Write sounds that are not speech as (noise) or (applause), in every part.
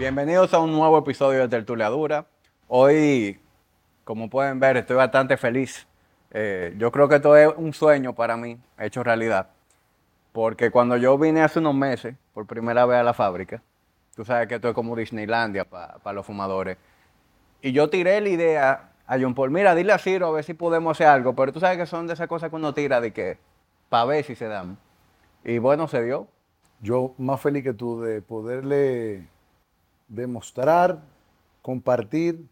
Bienvenidos a un nuevo episodio de Tertulia Dura. Hoy, como pueden ver, estoy bastante feliz. Eh, yo creo que esto es un sueño para mí, hecho realidad. Porque cuando yo vine hace unos meses, por primera vez a la fábrica, tú sabes que esto es como Disneylandia para los fumadores. Y yo tiré la idea a John Paul, mira, dile a Ciro a ver si podemos hacer algo, pero tú sabes que son de esas cosas que uno tira de que, para ver si se dan. Y bueno, se dio. Yo más feliz que tú de poderle demostrar, compartir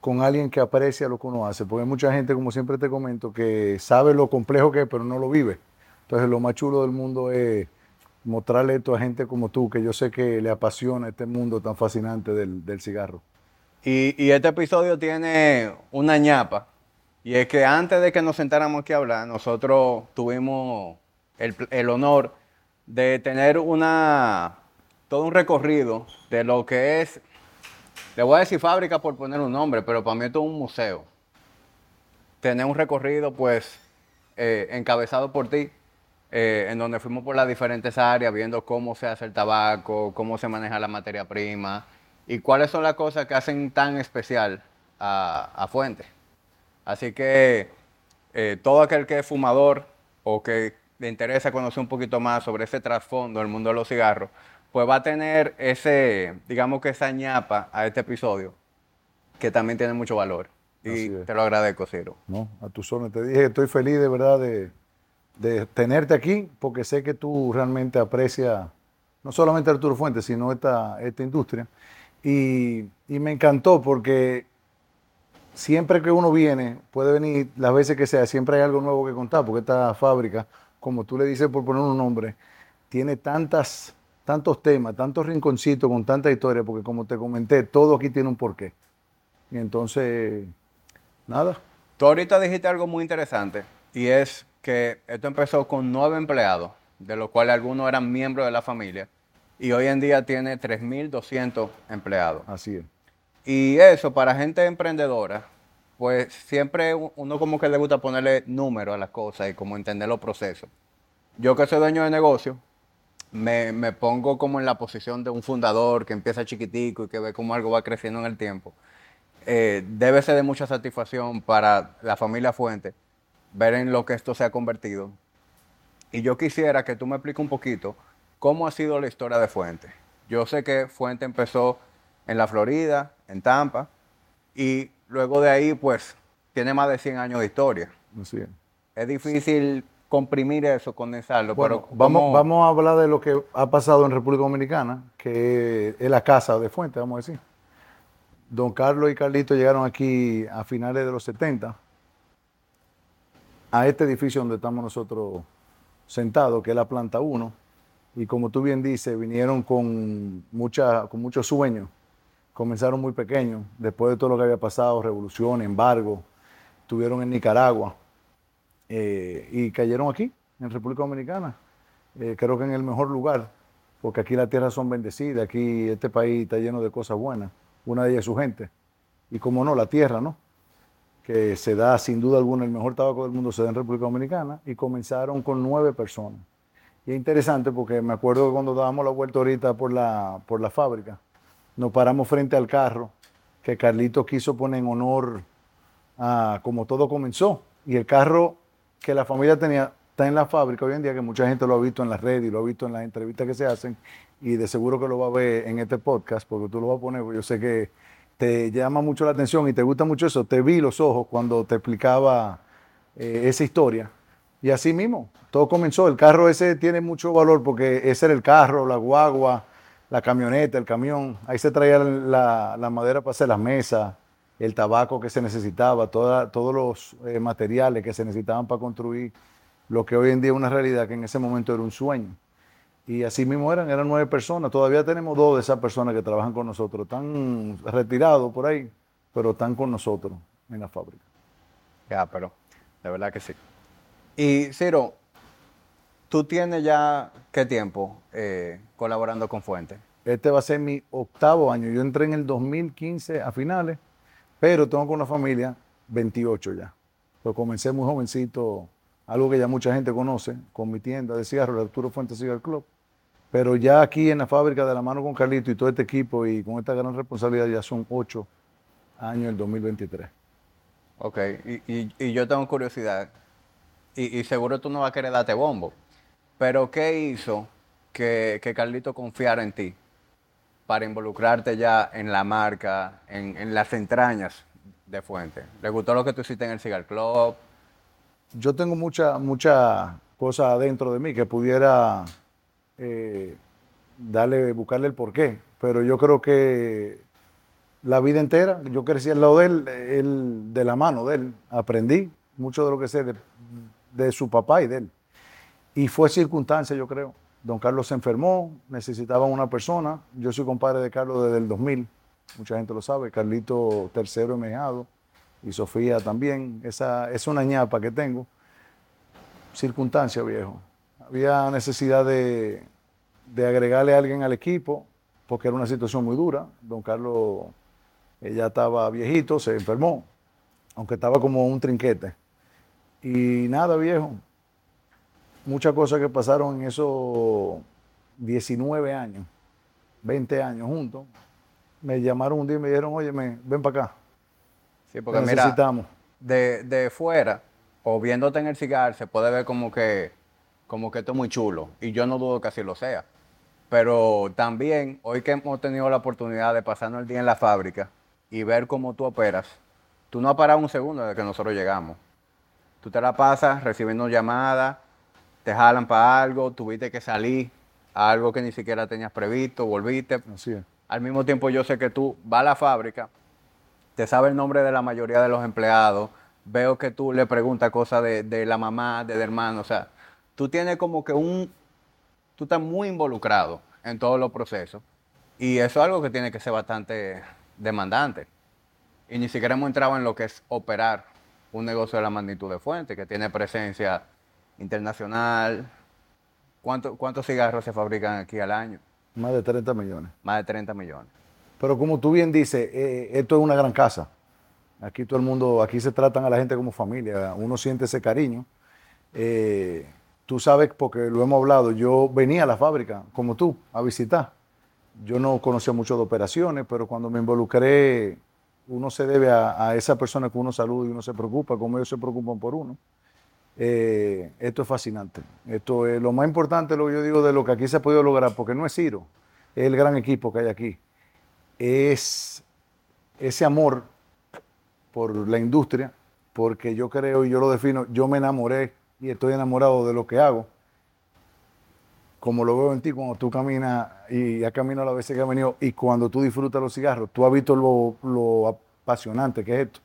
con alguien que aprecia lo que uno hace, porque hay mucha gente, como siempre te comento, que sabe lo complejo que es, pero no lo vive. Entonces lo más chulo del mundo es mostrarle esto a gente como tú, que yo sé que le apasiona este mundo tan fascinante del, cigarro. Y, este episodio tiene una ñapa, y es que antes de que nos sentáramos aquí a hablar, nosotros tuvimos el, el honor de tener una, todo un recorrido de lo que es, le voy a decir fábrica por poner un nombre, pero para mí esto es un museo. Tener un recorrido, pues, eh, encabezado por ti, eh, en donde fuimos por las diferentes áreas, viendo cómo se hace el tabaco, cómo se maneja la materia prima y cuáles son las cosas que hacen tan especial a, Fuente. Así que eh, todo aquel que es fumador o que le interesa conocer un poquito más sobre ese trasfondo del mundo de los cigarros, pues va a tener ese, digamos que esa ñapa a este episodio, que también tiene mucho valor. Y te lo agradezco, Ciro. No, a tu zona. Te dije, estoy feliz de verdad de, de tenerte aquí, porque sé que tú realmente aprecias no solamente Arturo Fuentes, sino esta, esta industria. Y, y, me encantó porque siempre que uno viene, puede venir las veces que sea, siempre hay algo nuevo que contar, porque esta fábrica, como tú le dices por poner un nombre, tiene tantas, tantos temas, tantos rinconcitos con tanta historia, porque como te comenté, todo aquí tiene un porqué. Y entonces, nada. Tú ahorita dijiste algo muy interesante, y es que esto empezó con nueve empleados, de los cuales algunos eran miembros de la familia, y hoy en día tiene 3.200 empleados. Así es. Y eso, para gente emprendedora, pues siempre uno como que le gusta ponerle número a las cosas y como entender los procesos. Yo que soy dueño de negocio, me, pongo como en la posición de un fundador que empieza chiquitico y que ve cómo algo va creciendo en el tiempo. Eh, debe ser de mucha satisfacción para la familia Fuente ver en lo que esto se ha convertido. Y yo quisiera que tú me expliques un poquito cómo ha sido la historia de Fuente. Yo sé que Fuente empezó en la Florida, en Tampa, y luego de ahí, pues, tiene más de 100 años de historia. es difícil comprimir eso, condensarlo. pero vamos, vamos a hablar de lo que ha pasado en República Dominicana, que es la casa de Fuente, vamos a decir. Don Carlos y Carlito llegaron aquí a finales de los 70 a este edificio donde estamos nosotros sentados, que es la planta 1. Y como tú bien dices, vinieron con, mucha, con muchos sueños. Comenzaron muy pequeños, después de todo lo que había pasado, revolución, embargo, estuvieron en Nicaragua eh, y cayeron aquí, en República Dominicana. Eh, creo que en el mejor lugar, porque aquí las tierras son bendecidas, aquí este país está lleno de cosas buenas, una de ellas es su gente. Y como no, la tierra, ¿no? que se da sin duda alguna el mejor tabaco del mundo, se da en República Dominicana, y comenzaron con nueve personas. Y es interesante porque me acuerdo que cuando dábamos la vuelta ahorita por la, por la fábrica, nos paramos frente al carro que Carlito quiso poner en honor a como todo comenzó. Y el carro que la familia tenía está en la fábrica hoy en día, que mucha gente lo ha visto en las redes y lo ha visto en las entrevistas que se hacen, y de seguro que lo va a ver en este podcast, porque tú lo vas a poner, yo sé que te llama mucho la atención y te gusta mucho eso, te vi los ojos cuando te explicaba eh, esa historia. Y así mismo, todo comenzó. El carro ese tiene mucho valor porque ese era el carro, la guagua, la camioneta, el camión. Ahí se traía la, madera para hacer las mesas, el tabaco que se necesitaba, todos los eh, materiales que se necesitaban para construir lo que hoy en día es una realidad que en ese momento era un sueño. Y así mismo eran, eran nueve personas. Todavía tenemos dos de esas personas que trabajan con nosotros. Están retirados por ahí, pero están con nosotros en la fábrica. Ya, pero de verdad que sí. Y Ciro, ¿tú tienes ya qué tiempo eh, colaborando con Fuente? Este va a ser mi octavo año. Yo entré en el 2015 a finales, pero tengo con una familia 28 ya. Lo comencé muy jovencito, algo que ya mucha gente conoce, con mi tienda de cigarros, el Arturo Fuente Cigar Club Pero ya aquí en la fábrica de la mano con Carlito y todo este equipo y con esta gran responsabilidad ya son ocho años el 2023. Ok, y, y- yo tengo curiosidad, y, y seguro tú no vas a querer darte bombo, pero ¿qué hizo que, que Carlito confiara en ti para involucrarte ya en la marca, en, las entrañas de Fuente? ¿Le gustó lo que tú hiciste en el Cigar Club? yo tengo mucha, mucha cosa dentro de mí que pudiera eh, darle, buscarle el porqué, pero yo creo que la vida entera, yo crecí al lado de él, él, de la mano de él, aprendí mucho de lo que sé de, de su papá y de él. Y fue circunstancia, yo creo. Don Carlos se enfermó, necesitaban una persona. Yo soy compadre de Carlos desde el 2000, mucha gente lo sabe. Carlito tercero emejado y Sofía también. Esa es una ñapa que tengo. Circunstancia, viejo. Había necesidad de, de agregarle a alguien al equipo porque era una situación muy dura. Don Carlos ya estaba viejito, se enfermó, aunque estaba como un trinquete. Y nada, viejo. Muchas cosas que pasaron en esos 19 años, 20 años juntos. Me llamaron un día y me dijeron, oye, ven para acá. Sí, Te porque mira, necesitamos. de, de fuera, o viéndote en el cigar, se puede ver como que, como que esto es muy chulo, y yo no dudo que así lo sea. Pero también, hoy que hemos tenido la oportunidad de pasarnos el día en la fábrica y ver cómo tú operas, tú no has parado un segundo desde que nosotros llegamos. Tú te la pasas recibiendo llamadas, te jalan para algo, tuviste que salir a algo que ni siquiera tenías previsto, volviste. Así es. Al mismo tiempo yo sé que tú vas a la fábrica, te sabe el nombre de la mayoría de los empleados, veo que tú le preguntas cosas de, de la mamá, del hermano, o sea, tú tienes como que un, tú estás muy involucrado en todos los procesos y eso es algo que tiene que ser bastante demandante. Y ni siquiera hemos entrado en lo que es operar un negocio de la magnitud de Fuente, que tiene presencia internacional. ¿Cuánto- ¿Cuántos cigarros se fabrican aquí al año? Más de 30 millones. Más de 30 millones. Pero como tú bien dices, eh, esto es una gran casa. Aquí todo el mundo, aquí se tratan a la gente como familia. Uno siente ese cariño. Eh, tú sabes, porque lo hemos hablado, yo venía a la fábrica, como tú, a visitar. Yo no conocía mucho de operaciones, pero cuando me involucré, uno se debe a, a esa persona que uno saluda y uno se preocupa, como ellos se preocupan por uno. Eh, esto es fascinante. Esto es lo más importante, lo que yo digo, de lo que aquí se ha podido lograr, porque no es Ciro, es el gran equipo que hay aquí. Es ese amor por la industria, porque yo creo y yo lo defino, yo me enamoré y estoy enamorado de lo que hago. Como lo veo en ti cuando tú caminas y has caminado las veces que has venido y cuando tú disfrutas los cigarros, tú has visto lo, lo apasionante que es esto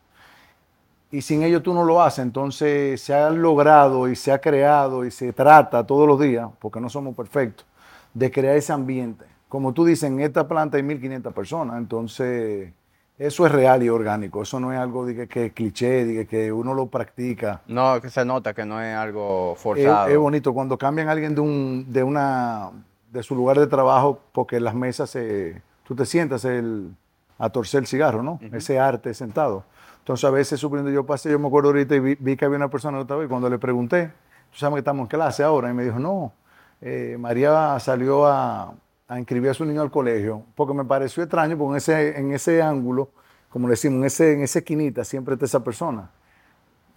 y sin ello tú no lo haces. Entonces se ha logrado y se ha creado y se trata todos los días, porque no somos perfectos, de crear ese ambiente. Como tú dices, en esta planta hay 1.500 personas, entonces eso es real y orgánico. Eso no es algo de que, que es cliché, de que, que uno lo practica. No, que se nota que no es algo forzado. es bonito cuando cambian a alguien de, un, de, una, de su lugar de trabajo, porque las mesas, se, tú te sientas el, a torcer el cigarro, ¿no? Ese arte sentado. Entonces a veces, suponiendo yo pasé, yo me acuerdo ahorita y vi, que había una persona otra vez, cuando le pregunté, tú sabes que estamos en clase ahora, y me dijo, no, eh, María salió a, a inscribir a su niño al colegio, porque me pareció extraño, porque en ese, en ese ángulo, como le decimos, en, ese, en esa esquinita siempre está esa persona.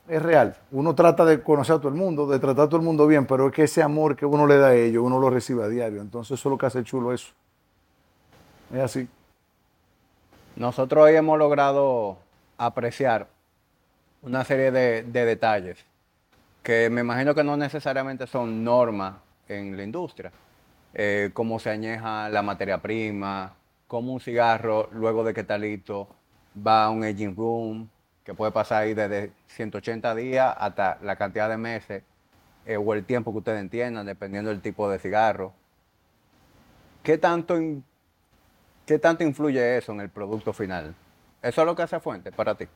Es real. Uno trata de conocer a todo el mundo, de tratar a todo el mundo bien, pero es que ese amor que uno le da a ellos, uno lo recibe a diario. Entonces eso es lo que hace chulo eso. Es así. Nosotros hoy hemos logrado apreciar una serie de, de detalles que me imagino que no necesariamente son normas en la industria. Eh, cómo se añeja la materia prima, cómo un cigarro, luego de que está listo, va a un aging room, que puede pasar ahí desde 180 días hasta la cantidad de meses eh, o el tiempo que ustedes entiendan, dependiendo del tipo de cigarro. ¿Qué tanto, ¿Qué tanto influye eso en el producto final? ¿Eso es lo que hace Fuente para ti?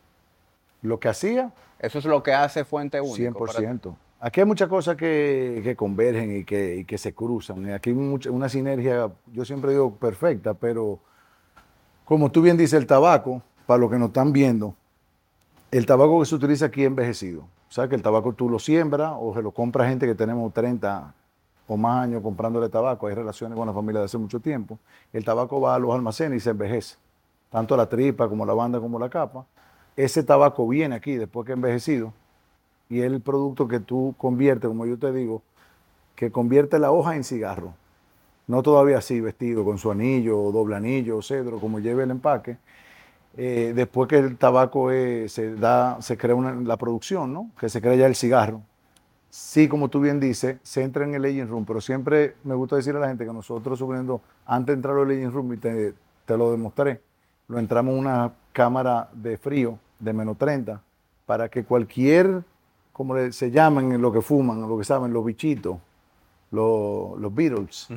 Lo que hacía, ¿Eso es lo que hace Fuente único? para ti? 100%. Aquí hay muchas cosas que, que convergen y que, y que se cruzan. Aquí hay mucha- una sinergia, yo siempre digo perfecta, pero como tú bien dices, el tabaco, para los que nos están viendo, el tabaco que se utiliza aquí es envejecido. O sea, que el tabaco tú lo siembras o se lo compra gente que tenemos 30, o más años comprándole tabaco, hay relaciones con la familia de hace mucho tiempo, el tabaco va a los almacenes y se envejece, tanto la tripa como la banda como la capa. Ese tabaco viene aquí después que ha envejecido y el producto que tú conviertes, como yo te digo, que convierte la hoja en cigarro. No todavía así, vestido con su anillo, doble anillo, cedro, como lleve el empaque. Eh, después que el tabaco se da, se crea la producción, ¿no? Que se crea ya el cigarro sí, como tú bien dices, se entra en el aging room, pero siempre me gusta decir a la gente que nosotros, suponiendo, antes de entrar al aging room, y te, lo demostré, lo entramos en una cámara de frío de menos 30 para que cualquier, como se llaman, lo que fuman, lo que saben, los bichitos, los, los Beatles,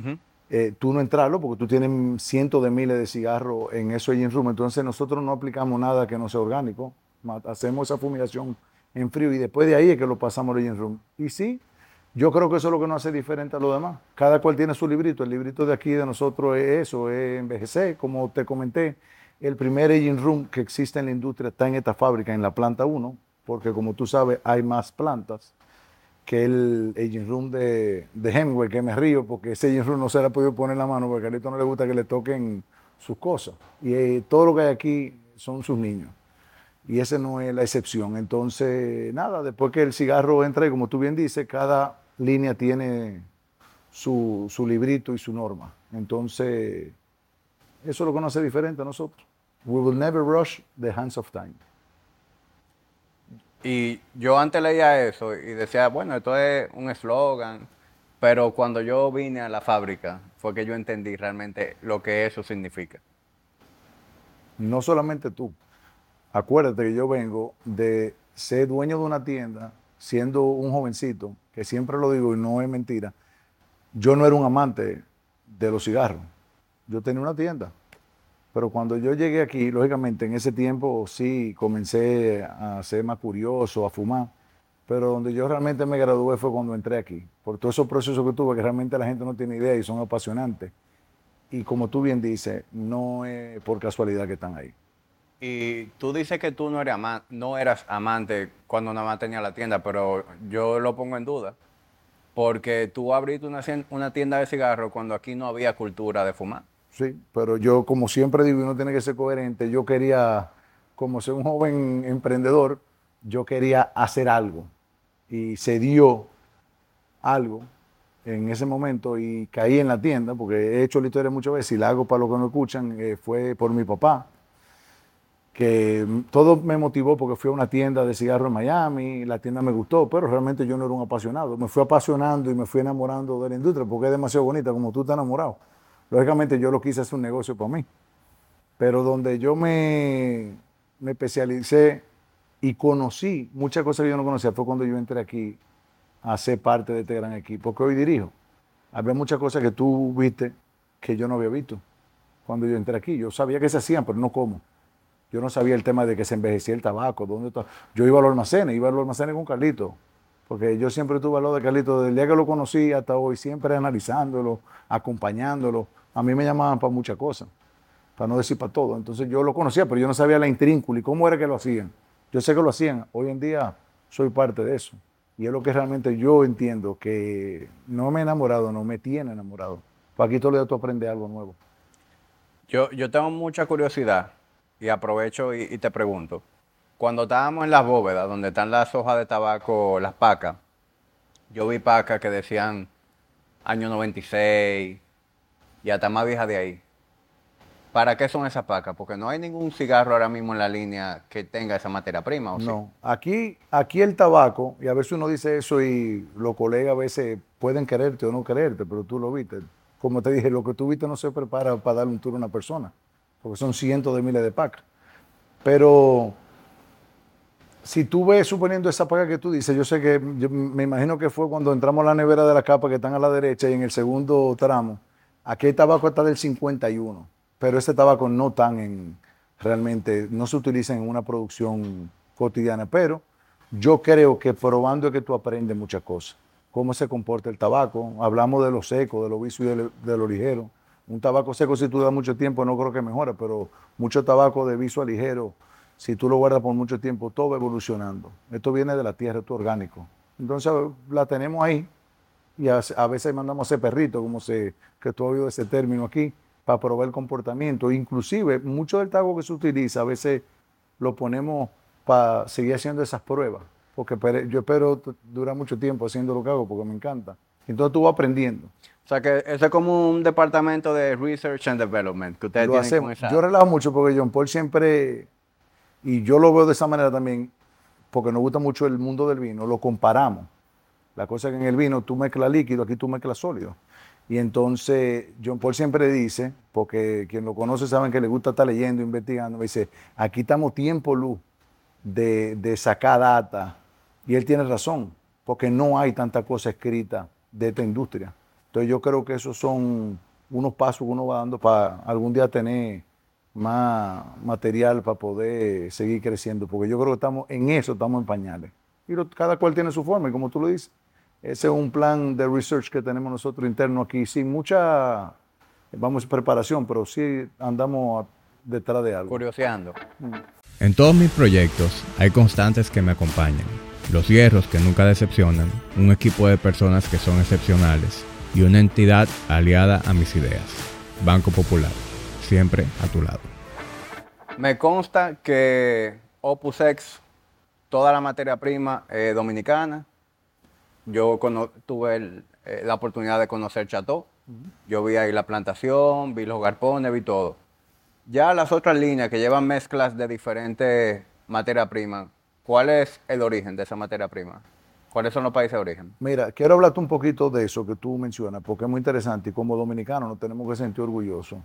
eh, tú no entrarlo porque tú tienes cientos de miles de cigarros en ese aging room. Entonces nosotros no aplicamos nada que no sea orgánico. Hacemos esa fumigación en frío y después de ahí es que lo pasamos al engine room. Y sí, yo creo que eso es lo que nos hace diferente a los demás. Cada cual tiene su librito. El librito de aquí de nosotros es eso, es envejecer. Como te comenté, el primer engine room que existe en la industria está en esta fábrica, en la planta 1, porque como tú sabes, hay más plantas que el engine room de, de Hemingway, que me río, porque ese engine room no se le ha podido poner la mano, porque a Carlito no le gusta que le toquen sus cosas. Y eh, todo lo que hay aquí son sus niños y esa no es la excepción. Entonces, nada, después que el cigarro entra, y como tú bien dices, cada línea tiene su, librito y su norma. Entonces, eso es lo que nos hace diferente a nosotros. We will never rush the hands of time. Y yo antes leía eso y decía, bueno, esto es un eslogan, pero cuando yo vine a la fábrica fue que yo entendí realmente lo que eso significa. No solamente tú, acuérdate que yo vengo de ser dueño de una tienda, siendo un jovencito, que siempre lo digo y no es mentira, yo no era un amante de los cigarros. Yo tenía una tienda. Pero cuando yo llegué aquí, lógicamente en ese tiempo sí comencé a ser más curioso, a fumar. Pero donde yo realmente me gradué fue cuando entré aquí. Por todos esos procesos que tuve, que realmente la gente no tiene idea y son apasionantes. Y como tú bien dices, no es por casualidad que están ahí. Y tú dices que tú no, eres no eras amante cuando nada más tenía la tienda, pero yo lo pongo en duda. Porque tú abriste una, una tienda de cigarros cuando aquí no había cultura de fumar. Sí, pero yo, como siempre digo, uno tiene que ser coherente. Yo quería, como ser un joven emprendedor, yo quería hacer algo. Y se dio algo en ese momento y caí en la tienda, porque he hecho la historia muchas veces y la hago para los que no escuchan, eh, fue por mi papá que todo me motivó porque fui a una tienda de cigarros en Miami, la tienda me gustó, pero realmente yo no era un apasionado. Me fui apasionando y me fui enamorando de la industria porque es demasiado bonita como tú estás enamorado. Lógicamente yo lo quise hacer un negocio para mí. Pero donde yo me, me especialicé y conocí muchas cosas que yo no conocía fue cuando yo entré aquí a ser parte de este gran equipo que hoy dirijo. Había muchas cosas que tú viste que yo no había visto cuando yo entré aquí. Yo sabía que se hacían, pero no cómo. Yo no sabía el tema de que se envejecía el tabaco. ¿dónde Yo iba a los almacenes, iba a los almacenes con Carlito. Porque yo siempre tuve al lado de Carlito, desde el día que lo conocí hasta hoy, siempre analizándolo, acompañándolo. A mí me llamaban para muchas cosas, para no decir para todo. Entonces yo lo conocía, pero yo no sabía la intríncula y cómo era que lo hacían. Yo sé que lo hacían. Hoy en día soy parte de eso. Y es lo que realmente yo entiendo, que no me he enamorado, no me tiene enamorado. Para aquí todo día tú algo nuevo. Yo, yo tengo mucha curiosidad y aprovecho y, te pregunto, cuando estábamos en las bóvedas, donde están las hojas de tabaco, las pacas, yo vi pacas que decían año 96 y hasta más vieja de ahí. ¿Para qué son esas pacas? Porque no hay ningún cigarro ahora mismo en la línea que tenga esa materia prima. ¿o no, aquí, aquí el tabaco, y a veces uno dice eso y los colegas a veces pueden quererte o no quererte, pero tú lo viste. Como te dije, lo que tú viste no se prepara para darle un tour a una persona porque son cientos de miles de pacas. Pero si tú ves, suponiendo esa paca que tú dices, yo sé que, me imagino que fue cuando entramos a la nevera de la capa que están a la derecha y en el segundo tramo, aquí el tabaco está del 51, pero ese tabaco no tan en, realmente, no se utiliza en una producción cotidiana, pero yo creo que probando es que tú aprendes muchas cosas, cómo se comporta el tabaco, hablamos de lo seco, de lo vicio y de lo ligero, un tabaco seco, si tú das mucho tiempo, no creo que mejore, pero mucho tabaco de viso ligero, si tú lo guardas por mucho tiempo, todo va evolucionando. Esto viene de la tierra, esto es orgánico. Entonces la tenemos ahí, y a, a veces mandamos a hacer perrito, como se, que tú has oído ese término aquí, para probar el comportamiento. Inclusive, mucho del tabaco que se utiliza, a veces lo ponemos para seguir haciendo esas pruebas, porque yo espero durar mucho tiempo haciendo lo que hago, porque me encanta. Entonces tú vas aprendiendo. O sea que eso es como un departamento de Research and Development que ustedes Lo tienen hacemos. con esa... Yo relajo mucho porque John Paul siempre, y yo lo veo de esa manera también, porque nos gusta mucho el mundo del vino, lo comparamos. La cosa es que en el vino tú mezclas líquido, aquí tú mezclas sólido. Y entonces John Paul siempre dice, porque quien lo conoce saben que le gusta estar leyendo, investigando, me dice, aquí estamos tiempo luz de, sacar data. Y él tiene razón, porque no hay tanta cosa escrita de esta industria. Entonces yo creo que esos son unos pasos que uno va dando para algún día tener más material para poder seguir creciendo, porque yo creo que estamos en eso, estamos en pañales. Y cada cual tiene su forma, y como tú lo dices, ese es un plan de research que tenemos nosotros interno aquí, sin mucha, vamos, preparación, pero sí andamos a- detrás de algo. Curioseando. En todos mis proyectos hay constantes que me acompañan, los hierros que nunca decepcionan, un equipo de personas que son excepcionales y una entidad aliada a mis ideas. Banco Popular, siempre a tu lado. Me consta que Opus X, toda la materia prima es dominicana. Yo cono- tuve el- eh, la oportunidad de conocer Chateau. Yo vi ahí la plantación, vi los garpones, vi todo. Ya las otras líneas que llevan mezclas de diferentes materias primas, ¿cuál es el origen de esa materia prima? ¿Cuáles son los países de origen? Mira, quiero hablarte un poquito de eso que tú mencionas, porque es muy interesante y como dominicanos nos tenemos que sentir orgullosos.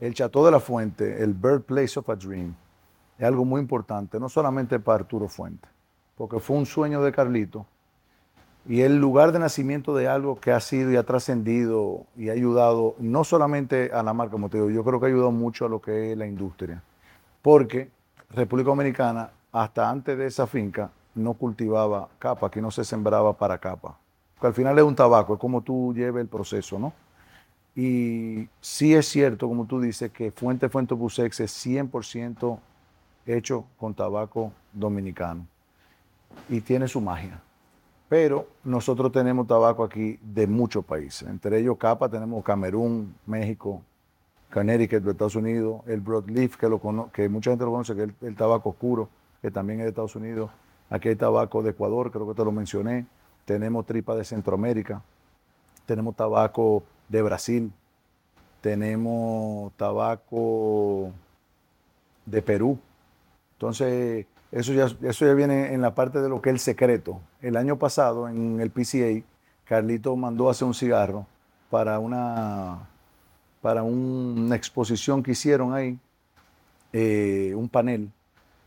El Chateau de la Fuente, el Birthplace of a Dream, es algo muy importante, no solamente para Arturo Fuente, porque fue un sueño de Carlito y el lugar de nacimiento de algo que ha sido y ha trascendido y ha ayudado no solamente a la marca, como te digo, yo creo que ha ayudado mucho a lo que es la industria, porque República Dominicana, hasta antes de esa finca, no cultivaba capa, aquí no se sembraba para capa. Porque al final es un tabaco, es como tú lleves el proceso, ¿no? Y sí es cierto, como tú dices, que Fuente Fuente Busex es 100% hecho con tabaco dominicano y tiene su magia. Pero nosotros tenemos tabaco aquí de muchos países, entre ellos capa tenemos Camerún, México, Connecticut de Estados Unidos, el broadleaf que, mucha gente lo conoce, que es el, el tabaco oscuro, que también es de Estados Unidos. Aquí hay tabaco de Ecuador, creo que te lo mencioné. Tenemos tripa de Centroamérica. Tenemos tabaco de Brasil. Tenemos tabaco de Perú. Entonces, eso ya, eso ya viene en la parte de lo que es el secreto. El año pasado, en el PCA, Carlito mandó a hacer un cigarro para una, para un- una exposición que hicieron ahí, eh, un panel,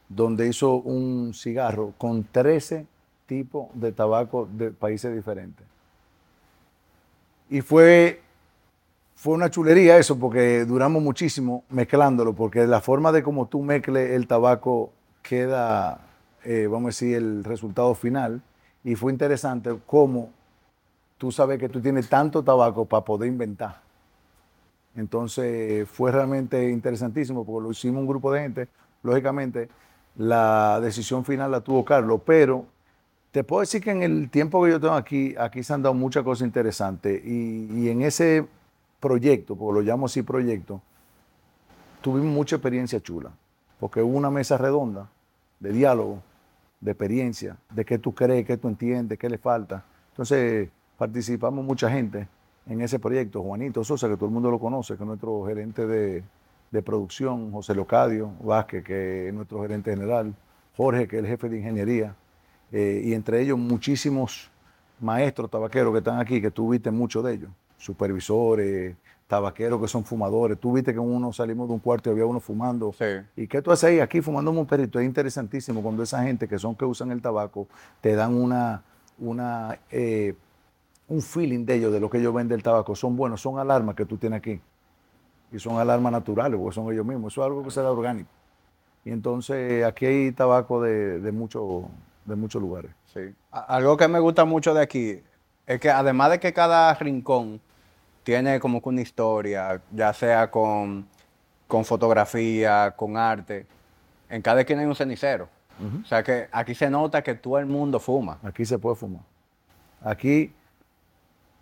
donde hizo un cigarro con 13 tipos de tabaco de países diferentes. Y fue, fue una chulería eso, porque duramos muchísimo mezclándolo, porque la forma de como tú mezcles el tabaco queda, eh, vamos a decir, el resultado final. Y fue interesante cómo tú sabes que tú tienes tanto tabaco para poder inventar. Entonces fue realmente interesantísimo porque lo hicimos un grupo de gente. Lógicamente, la decisión final la tuvo Carlos, pero te puedo decir que en el tiempo que yo tengo aquí, aquí se han dado muchas cosas interesantes. Y, y en ese proyecto, porque lo llamo así proyecto, tuvimos mucha experiencia chula, porque hubo una mesa redonda de diálogo, de experiencia, de qué tú crees, qué tú entiendes, qué le falta. Entonces participamos mucha gente en ese proyecto. Juanito Sosa, que todo el mundo lo conoce, que es nuestro gerente de, de producción, José Locadio Vázquez, que es nuestro gerente general, Jorge, que es el jefe de ingeniería, eh, y entre ellos muchísimos maestros tabaqueros que están aquí, que tú viste muchos de ellos, supervisores, tabaqueros que son fumadores. Tú viste que uno salimos de un cuarto y había uno fumando. Sí. ¿Y qué tú haces ahí? Aquí fumando un perrito. Es interesantísimo cuando esa gente que son que usan el tabaco te dan una, una, eh, un feeling de ellos, de lo que ellos ven del tabaco. Son buenos, son alarmas que tú tienes aquí. Y son alarmas naturales, porque son ellos mismos. Eso es algo que será orgánico. Y entonces aquí hay tabaco de, de, mucho- de muchos lugares. Sí. Algo que me gusta mucho de aquí es que además de que cada rincón tiene como que una historia, ya sea con, con fotografía, con arte, en cada esquina hay un cenicero. O sea que aquí se nota que todo el mundo fuma. Aquí se puede fumar. Aquí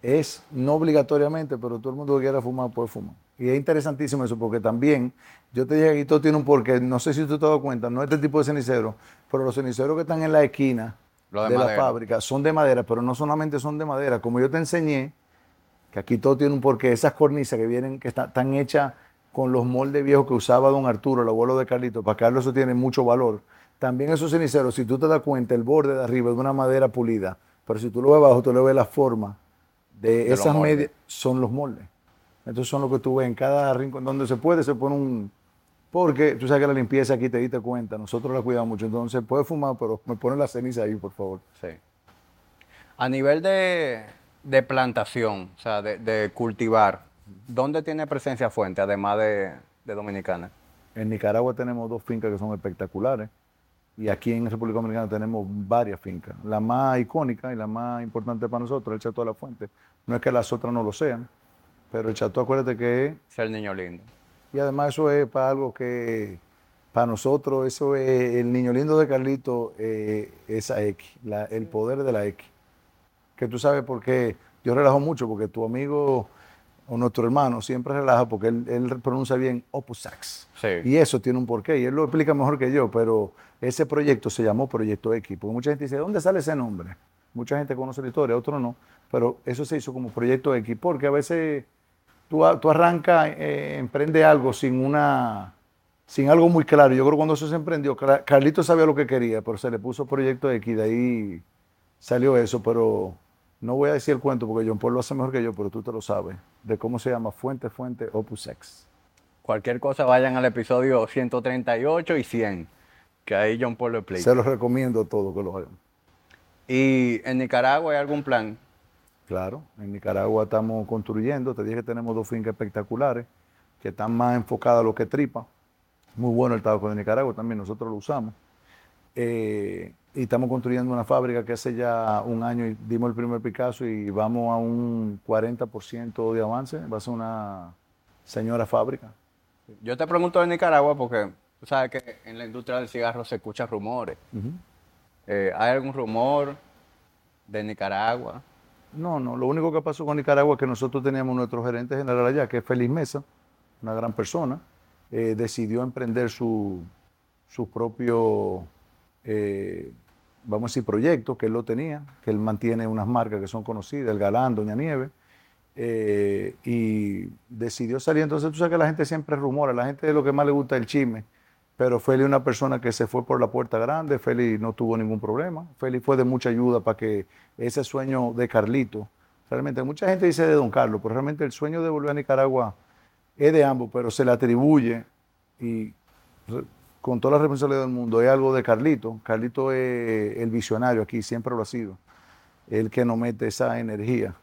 es no obligatoriamente, pero todo el mundo que quiera fumar puede fumar. Y es interesantísimo eso, porque también, yo te dije que todo tiene un porqué, no sé si tú te has dado cuenta, no este tipo de cenicero, pero los ceniceros que están en la esquina Lo de de, la fábrica son de madera, pero no solamente son de madera, como yo te enseñé, que aquí todo tiene un porqué, esas cornisas que vienen, que están, están hechas con los moldes viejos que usaba don Arturo, el abuelo de Carlito, para Carlos eso tiene mucho valor. También esos ceniceros, si tú te das cuenta, el borde de arriba es de una madera pulida, pero si tú lo ves abajo, tú le ves la forma de, esas medias, son los moldes. Entonces son lo que tú ves en cada rincón donde se puede, se pone un... Porque tú sabes que la limpieza aquí te diste cuenta, nosotros la cuidamos mucho, entonces puedes fumar, pero me pone la ceniza ahí, por favor. Sí. A nivel de, de plantación, o sea, de, de cultivar, ¿dónde tiene presencia fuente, además de, de Dominicana? En Nicaragua tenemos dos fincas que son espectaculares y aquí en República Dominicana tenemos varias fincas. La más icónica y la más importante para nosotros es el Chateau de la Fuente. No es que las otras no lo sean, pero el Chateau, acuérdate que es, Es el niño lindo. y además eso es para algo que para nosotros, eso es el niño lindo de Carlito, eh, esa X, la- el poder de la X. Que tú sabes por qué yo relajo mucho, porque tu amigo o nuestro hermano siempre relaja porque él, él pronuncia bien Opus Sax. Sí. Y eso tiene un porqué, y él lo explica mejor que yo, pero ese proyecto se llamó Proyecto X, porque mucha gente dice, ¿de dónde sale ese nombre? Mucha gente conoce la historia, otros no, pero eso se hizo como Proyecto X, porque a veces tú, tú arrancas, eh, emprende algo sin una, sin algo muy claro. Yo creo que cuando eso se emprendió, Carlito sabía lo que quería, pero se le puso Proyecto X, de ahí salió eso, pero no voy a decir el cuento porque John Paul lo hace mejor que yo, pero tú te lo sabes, de cómo se llama Fuente, Fuente, Opus X. Cualquier cosa vayan al episodio 138 y 100, que ahí John Paul lo explica. Se los recomiendo todo que lo hagan. ¿Y en Nicaragua hay algún plan? Claro, en Nicaragua estamos construyendo, te dije que tenemos dos fincas espectaculares que están más enfocadas a lo que tripa. Muy bueno el tabaco de Nicaragua, también nosotros lo usamos. Eh, y estamos construyendo una fábrica que hace ya un año y dimos el primer Picasso y vamos a un 40% de avance. Va a ser una señora fábrica. Yo te pregunto de Nicaragua porque tú sabes que en la industria del cigarro se escuchan rumores. Eh, ¿Hay algún rumor de Nicaragua? No, no, lo único que pasó con Nicaragua es que nosotros teníamos nuestro gerente general allá, que es Félix Mesa, una gran persona, eh, decidió emprender su, su propio, eh, vamos a decir, proyecto, que él lo tenía, que él mantiene unas marcas que son conocidas, el Galán, Doña Nieve, eh, y decidió salir. Entonces tú sabes que la gente siempre rumora, la gente lo que más le gusta el chisme, pero Félix es una persona que se fue por la puerta grande, Félix no tuvo ningún problema, Félix fue de mucha ayuda para que ese sueño de Carlito, realmente mucha gente dice de Don Carlos, pero realmente el sueño de volver a Nicaragua es de ambos, pero se le atribuye y con toda la responsabilidad del mundo es algo de Carlito. Carlito es el visionario aquí, siempre lo ha sido, el que nos mete esa energía.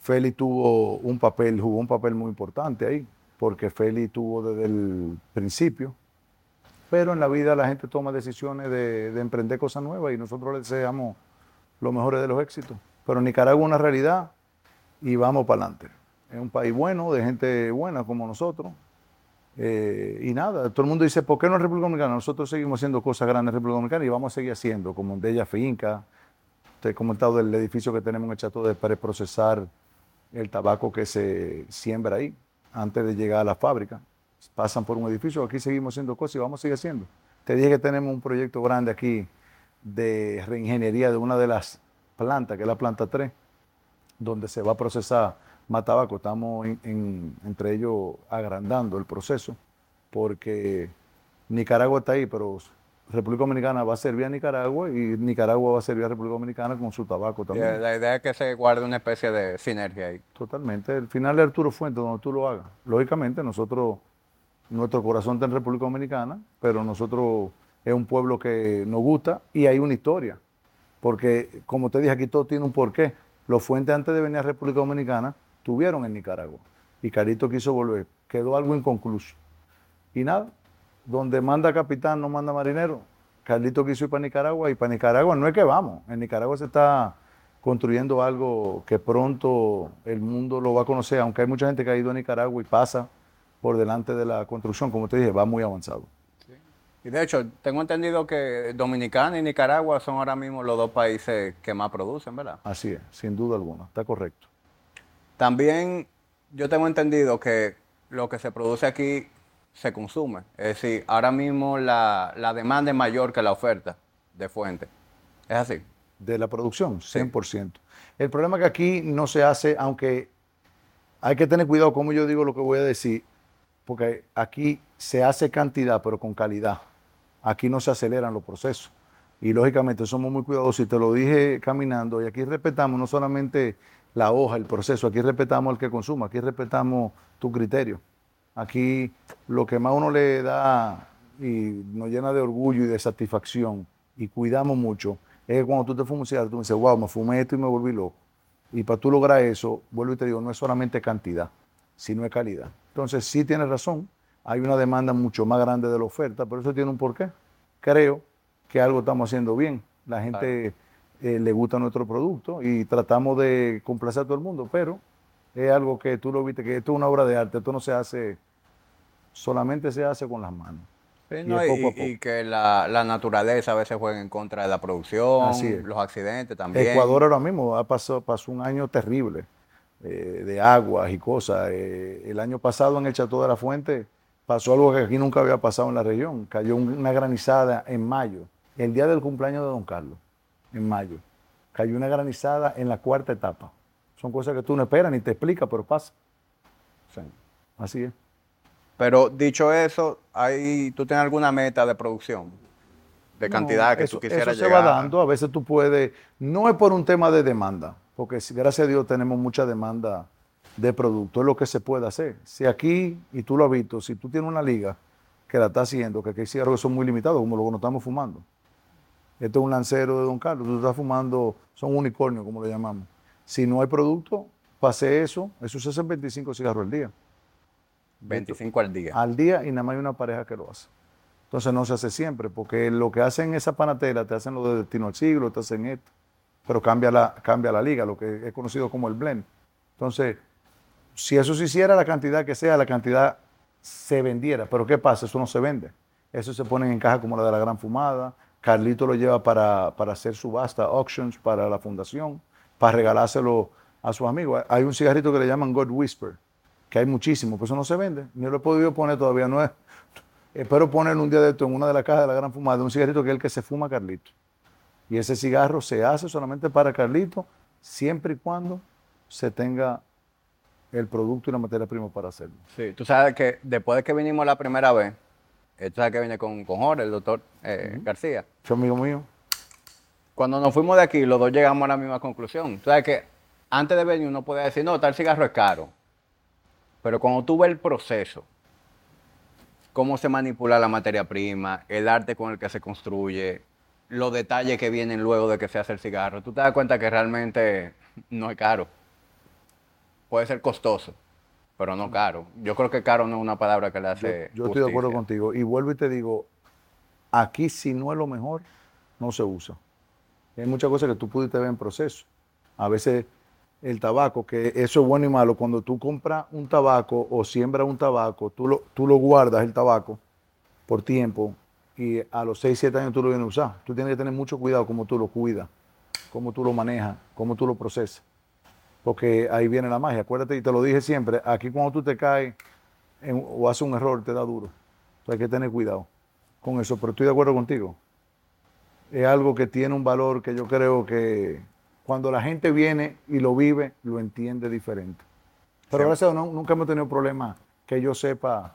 Félix tuvo un papel, jugó un papel muy importante ahí, porque Félix tuvo desde el principio. Pero en la vida la gente toma decisiones de, de emprender cosas nuevas y nosotros le deseamos los mejores de los éxitos. Pero Nicaragua es una realidad y vamos para adelante. Es un país bueno, de gente buena como nosotros. Eh, y nada, todo el mundo dice, ¿por qué no en República Dominicana? Nosotros seguimos haciendo cosas grandes en República Dominicana y vamos a seguir haciendo, como en Bella Finca. Te he comentado del edificio que tenemos en el Chateau de preprocesar el tabaco que se siembra ahí antes de llegar a la fábrica. Pasan por un edificio, aquí seguimos haciendo cosas y vamos a seguir haciendo. Te dije que tenemos un proyecto grande aquí de reingeniería de una de las plantas, que es la planta 3, donde se va a procesar más tabaco. Estamos en- en- entre ellos agrandando el proceso, porque Nicaragua está ahí, pero República Dominicana va a servir a Nicaragua y Nicaragua va a servir a República Dominicana con su tabaco también. La idea es que se guarde una especie de sinergia ahí. Totalmente. El final de Arturo Fuentes, donde tú lo hagas. Lógicamente, nosotros, nuestro corazón está en República Dominicana, pero nosotros es un pueblo que nos gusta y hay una historia. Porque, como te dije, aquí todo tiene un porqué. Los Fuentes, antes de venir a República Dominicana, tuvieron en Nicaragua. Y Carito quiso volver. Quedó algo inconcluso. Y nada, donde manda capitán no manda marinero. Carlito quiso ir para Nicaragua y para Nicaragua no es que vamos. En Nicaragua se está construyendo algo que pronto el mundo lo va a conocer, aunque hay mucha gente que ha ido a Nicaragua y pasa por delante de la construcción, como te dije, va muy avanzado. Y de hecho, tengo entendido que Dominicana y Nicaragua son ahora mismo los dos países que más producen, ¿verdad? Así es, sin duda alguna, está correcto. También yo tengo entendido que lo que se produce aquí se consume. Es decir, ahora mismo la, la demanda es mayor que la oferta de fuente. ¿Es así? De la producción, 100%. El problema es que aquí no se hace, aunque hay que tener cuidado como yo digo lo que voy a decir, porque aquí se hace cantidad, pero con calidad. Aquí no se aceleran los procesos. Y lógicamente somos muy cuidadosos, y te lo dije caminando, y aquí respetamos no solamente la hoja, el proceso, aquí respetamos al que consuma, aquí respetamos tu criterio. Aquí lo que más uno le da y nos llena de orgullo y de satisfacción y cuidamos mucho es cuando tú te fumas un tú dices, wow, me fumé esto y me volví loco. Y para tú lograr eso, vuelvo y te digo, no es solamente cantidad, sino es calidad. Entonces, sí tienes razón, hay una demanda mucho más grande de la oferta, pero eso tiene un porqué. Creo que algo estamos haciendo bien. La gente eh, le gusta nuestro producto y tratamos de complacer a todo el mundo, pero es algo que tú lo viste, que esto es una obra de arte, esto no se hace solamente se hace con las manos. y, que la, naturaleza a veces juega en contra de la producción, los accidentes también. Ecuador ahora mismo pasó, pasó un año terrible eh, de aguas y cosas. Eh, el año pasado en el Chateau de la Fuente pasó algo que aquí nunca había pasado en la región. Cayó una granizada en mayo, el día del cumpleaños de Don Carlos, en mayo. Cayó una granizada en la cuarta etapa. Son cosas que tú no esperas ni te explicas, pero pasa. así es. Pero dicho eso, ahí ¿tú tienes alguna meta de producción? De cantidad que tú quisieras eso se va dando, a veces tú puedes, no es por un tema de demanda, porque gracias a Dios tenemos mucha demanda de producto, es lo que se puede hacer. Si aquí, y tú lo has visto, si tú tienes una liga que la está haciendo, que aquí hay cigarros que son muy limitados, como lo que no estamos fumando. Esto es un lancero de Don Carlos, tú estás fumando, son unicornios, como lo llamamos. Si no hay producto, pase eso, eso se hacen 25 cigarros al día. 25 al día. Al día y nada más hay una pareja que lo hace. Entonces no se hace siempre, porque lo que hacen esa panatela, te hacen lo de destino al siglo, te hacen esto, pero cambia la, cambia la liga, lo que es conocido como el blend. Entonces, si eso se hiciera, la cantidad que sea, la cantidad se vendiera. Pero ¿qué pasa? Eso no se vende. Eso se pone en caja como la de la Gran Fumada. Carlito lo lleva para, para hacer subasta, auctions para la fundación, para regalárselo a sus amigos. Hay un cigarrito que le llaman God Whisper que hay muchísimo, pues eso no se vende. Ni lo he podido poner todavía, no es. Espero poner un día de esto en una de las cajas de la gran fumada un cigarrito que es el que se fuma Carlito. Y ese cigarro se hace solamente para Carlito, siempre y cuando se tenga el producto y la materia prima para hacerlo. Sí, tú sabes que después de que vinimos la primera vez, tú sabes que vine con, con Jorge, el doctor eh, García. Yo amigo mío. Cuando nos fuimos de aquí, los dos llegamos a la misma conclusión. Tú sabes que antes de venir uno podía decir, no, tal cigarro es caro. Pero cuando tú ves el proceso, cómo se manipula la materia prima, el arte con el que se construye, los detalles que vienen luego de que se hace el cigarro, tú te das cuenta que realmente no es caro. Puede ser costoso, pero no caro. Yo creo que caro no es una palabra que le hace. Yo, yo estoy de acuerdo contigo. Y vuelvo y te digo, aquí si no es lo mejor, no se usa. Hay muchas cosas que tú pudiste ver en proceso. A veces el tabaco, que eso es bueno y malo. Cuando tú compras un tabaco o siembras un tabaco, tú lo, tú lo guardas el tabaco por tiempo y a los 6, 7 años tú lo vienes a usar. Tú tienes que tener mucho cuidado cómo tú lo cuidas, cómo tú lo manejas, cómo tú lo procesas. Porque ahí viene la magia. Acuérdate, y te lo dije siempre, aquí cuando tú te caes o haces un error, te da duro. Entonces hay que tener cuidado con eso. Pero estoy de acuerdo contigo. Es algo que tiene un valor que yo creo que cuando la gente viene y lo vive, lo entiende diferente. Pero gracias a Dios nunca hemos tenido problemas que yo sepa.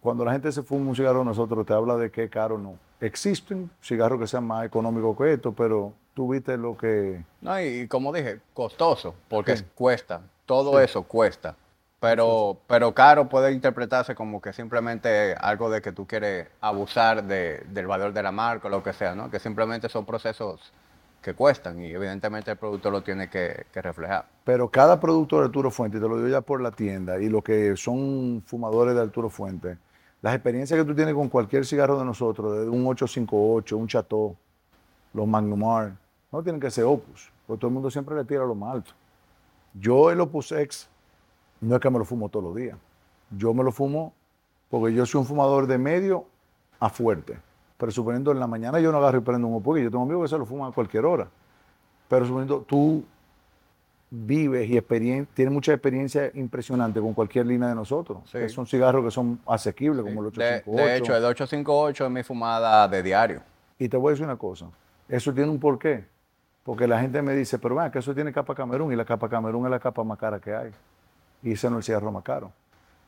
Cuando la gente se fuma un cigarro, nosotros te habla de qué caro no. Existen cigarros que sean más económicos que esto, pero tú viste lo que. No, y como dije, costoso, porque cuesta. Todo eso cuesta. Pero, pero caro puede interpretarse como que simplemente algo de que tú quieres abusar del valor de la marca o lo que sea, ¿no? Que simplemente son procesos que cuestan y evidentemente el producto lo tiene que, reflejar. Pero cada producto de Arturo Fuente, te lo digo ya por la tienda, y los que son fumadores de Arturo Fuente, las experiencias que tú tienes con cualquier cigarro de nosotros, de un 858, un Chateau, los Magnumar, no tienen que ser Opus, porque todo el mundo siempre le tira lo más alto. Yo el Opus X no es que me lo fumo todos los días. Yo me lo fumo porque yo soy un fumador de medio a fuerte. Pero suponiendo en la mañana yo no agarro y prendo un porque yo tengo amigos que se lo fuman a cualquier hora. Pero suponiendo tú vives y tienes mucha experiencia impresionante con cualquier línea de nosotros. son cigarros que son asequibles, como el 858. De, hecho, el 858 es mi fumada de diario. Y te voy a decir una cosa, eso tiene un porqué. Porque la gente me dice, pero vean que eso tiene capa Camerún y la capa Camerún es la capa más cara que hay. Y ese no es el cigarro más caro.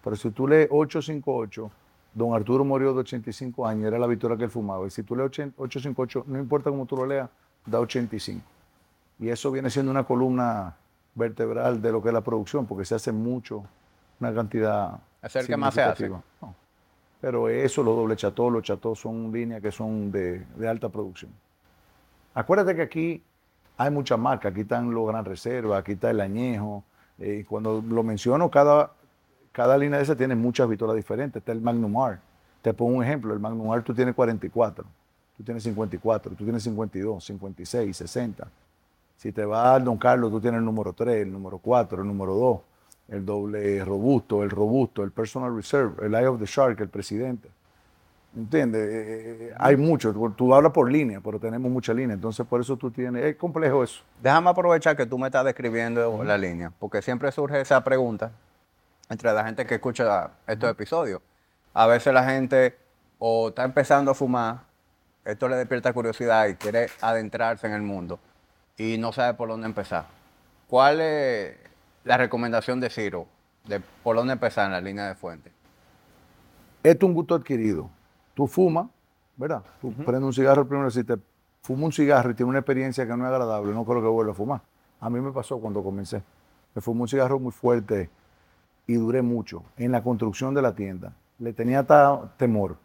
Pero si tú lees 858, don Arturo murió de 85 años, era la victoria que él fumaba. Y si tú lees 858, no importa cómo tú lo leas, da 85. Y eso viene siendo una columna vertebral de lo que es la producción, porque se hace mucho, una cantidad. Es el que más se hace. Pero eso, los doble cható, los cható son líneas que son de, alta producción. Acuérdate que aquí hay muchas marcas, aquí están los Gran Reserva, aquí está el Añejo. Eh, cuando lo menciono, cada, cada línea de esas tiene muchas victorias diferentes. Está el Magnum R. Te pongo un ejemplo, el Magnum R tú tienes 44, tú tienes 54, tú tienes 52, 56, 60. Si te vas al Don Carlos, tú tienes el número 3, el número 4, el número 2, el doble robusto, el robusto, el personal reserve, el eye of the shark, el presidente. ¿Entiendes? Eh, eh, eh, hay mucho. Tú hablas por línea, pero tenemos mucha línea. Entonces, por eso tú tienes. Es complejo eso. Déjame aprovechar que tú me estás describiendo la línea, porque siempre surge esa pregunta entre la gente que escucha estos episodios. A veces la gente o está empezando a fumar, esto le despierta curiosidad y quiere adentrarse en el mundo y no sabe por dónde empezar. ¿Cuál es la recomendación de Ciro de por dónde empezar en la línea de fuente? Esto es un gusto adquirido. Tú fumas, ¿verdad? Tú prendes un cigarro primero, si te fumas un cigarro y tienes una experiencia que no es agradable, no creo que vuelva a fumar. A mí me pasó cuando comencé. Me fumé un cigarro muy fuerte y duré mucho en la construcción de la tienda. Le tenía temor.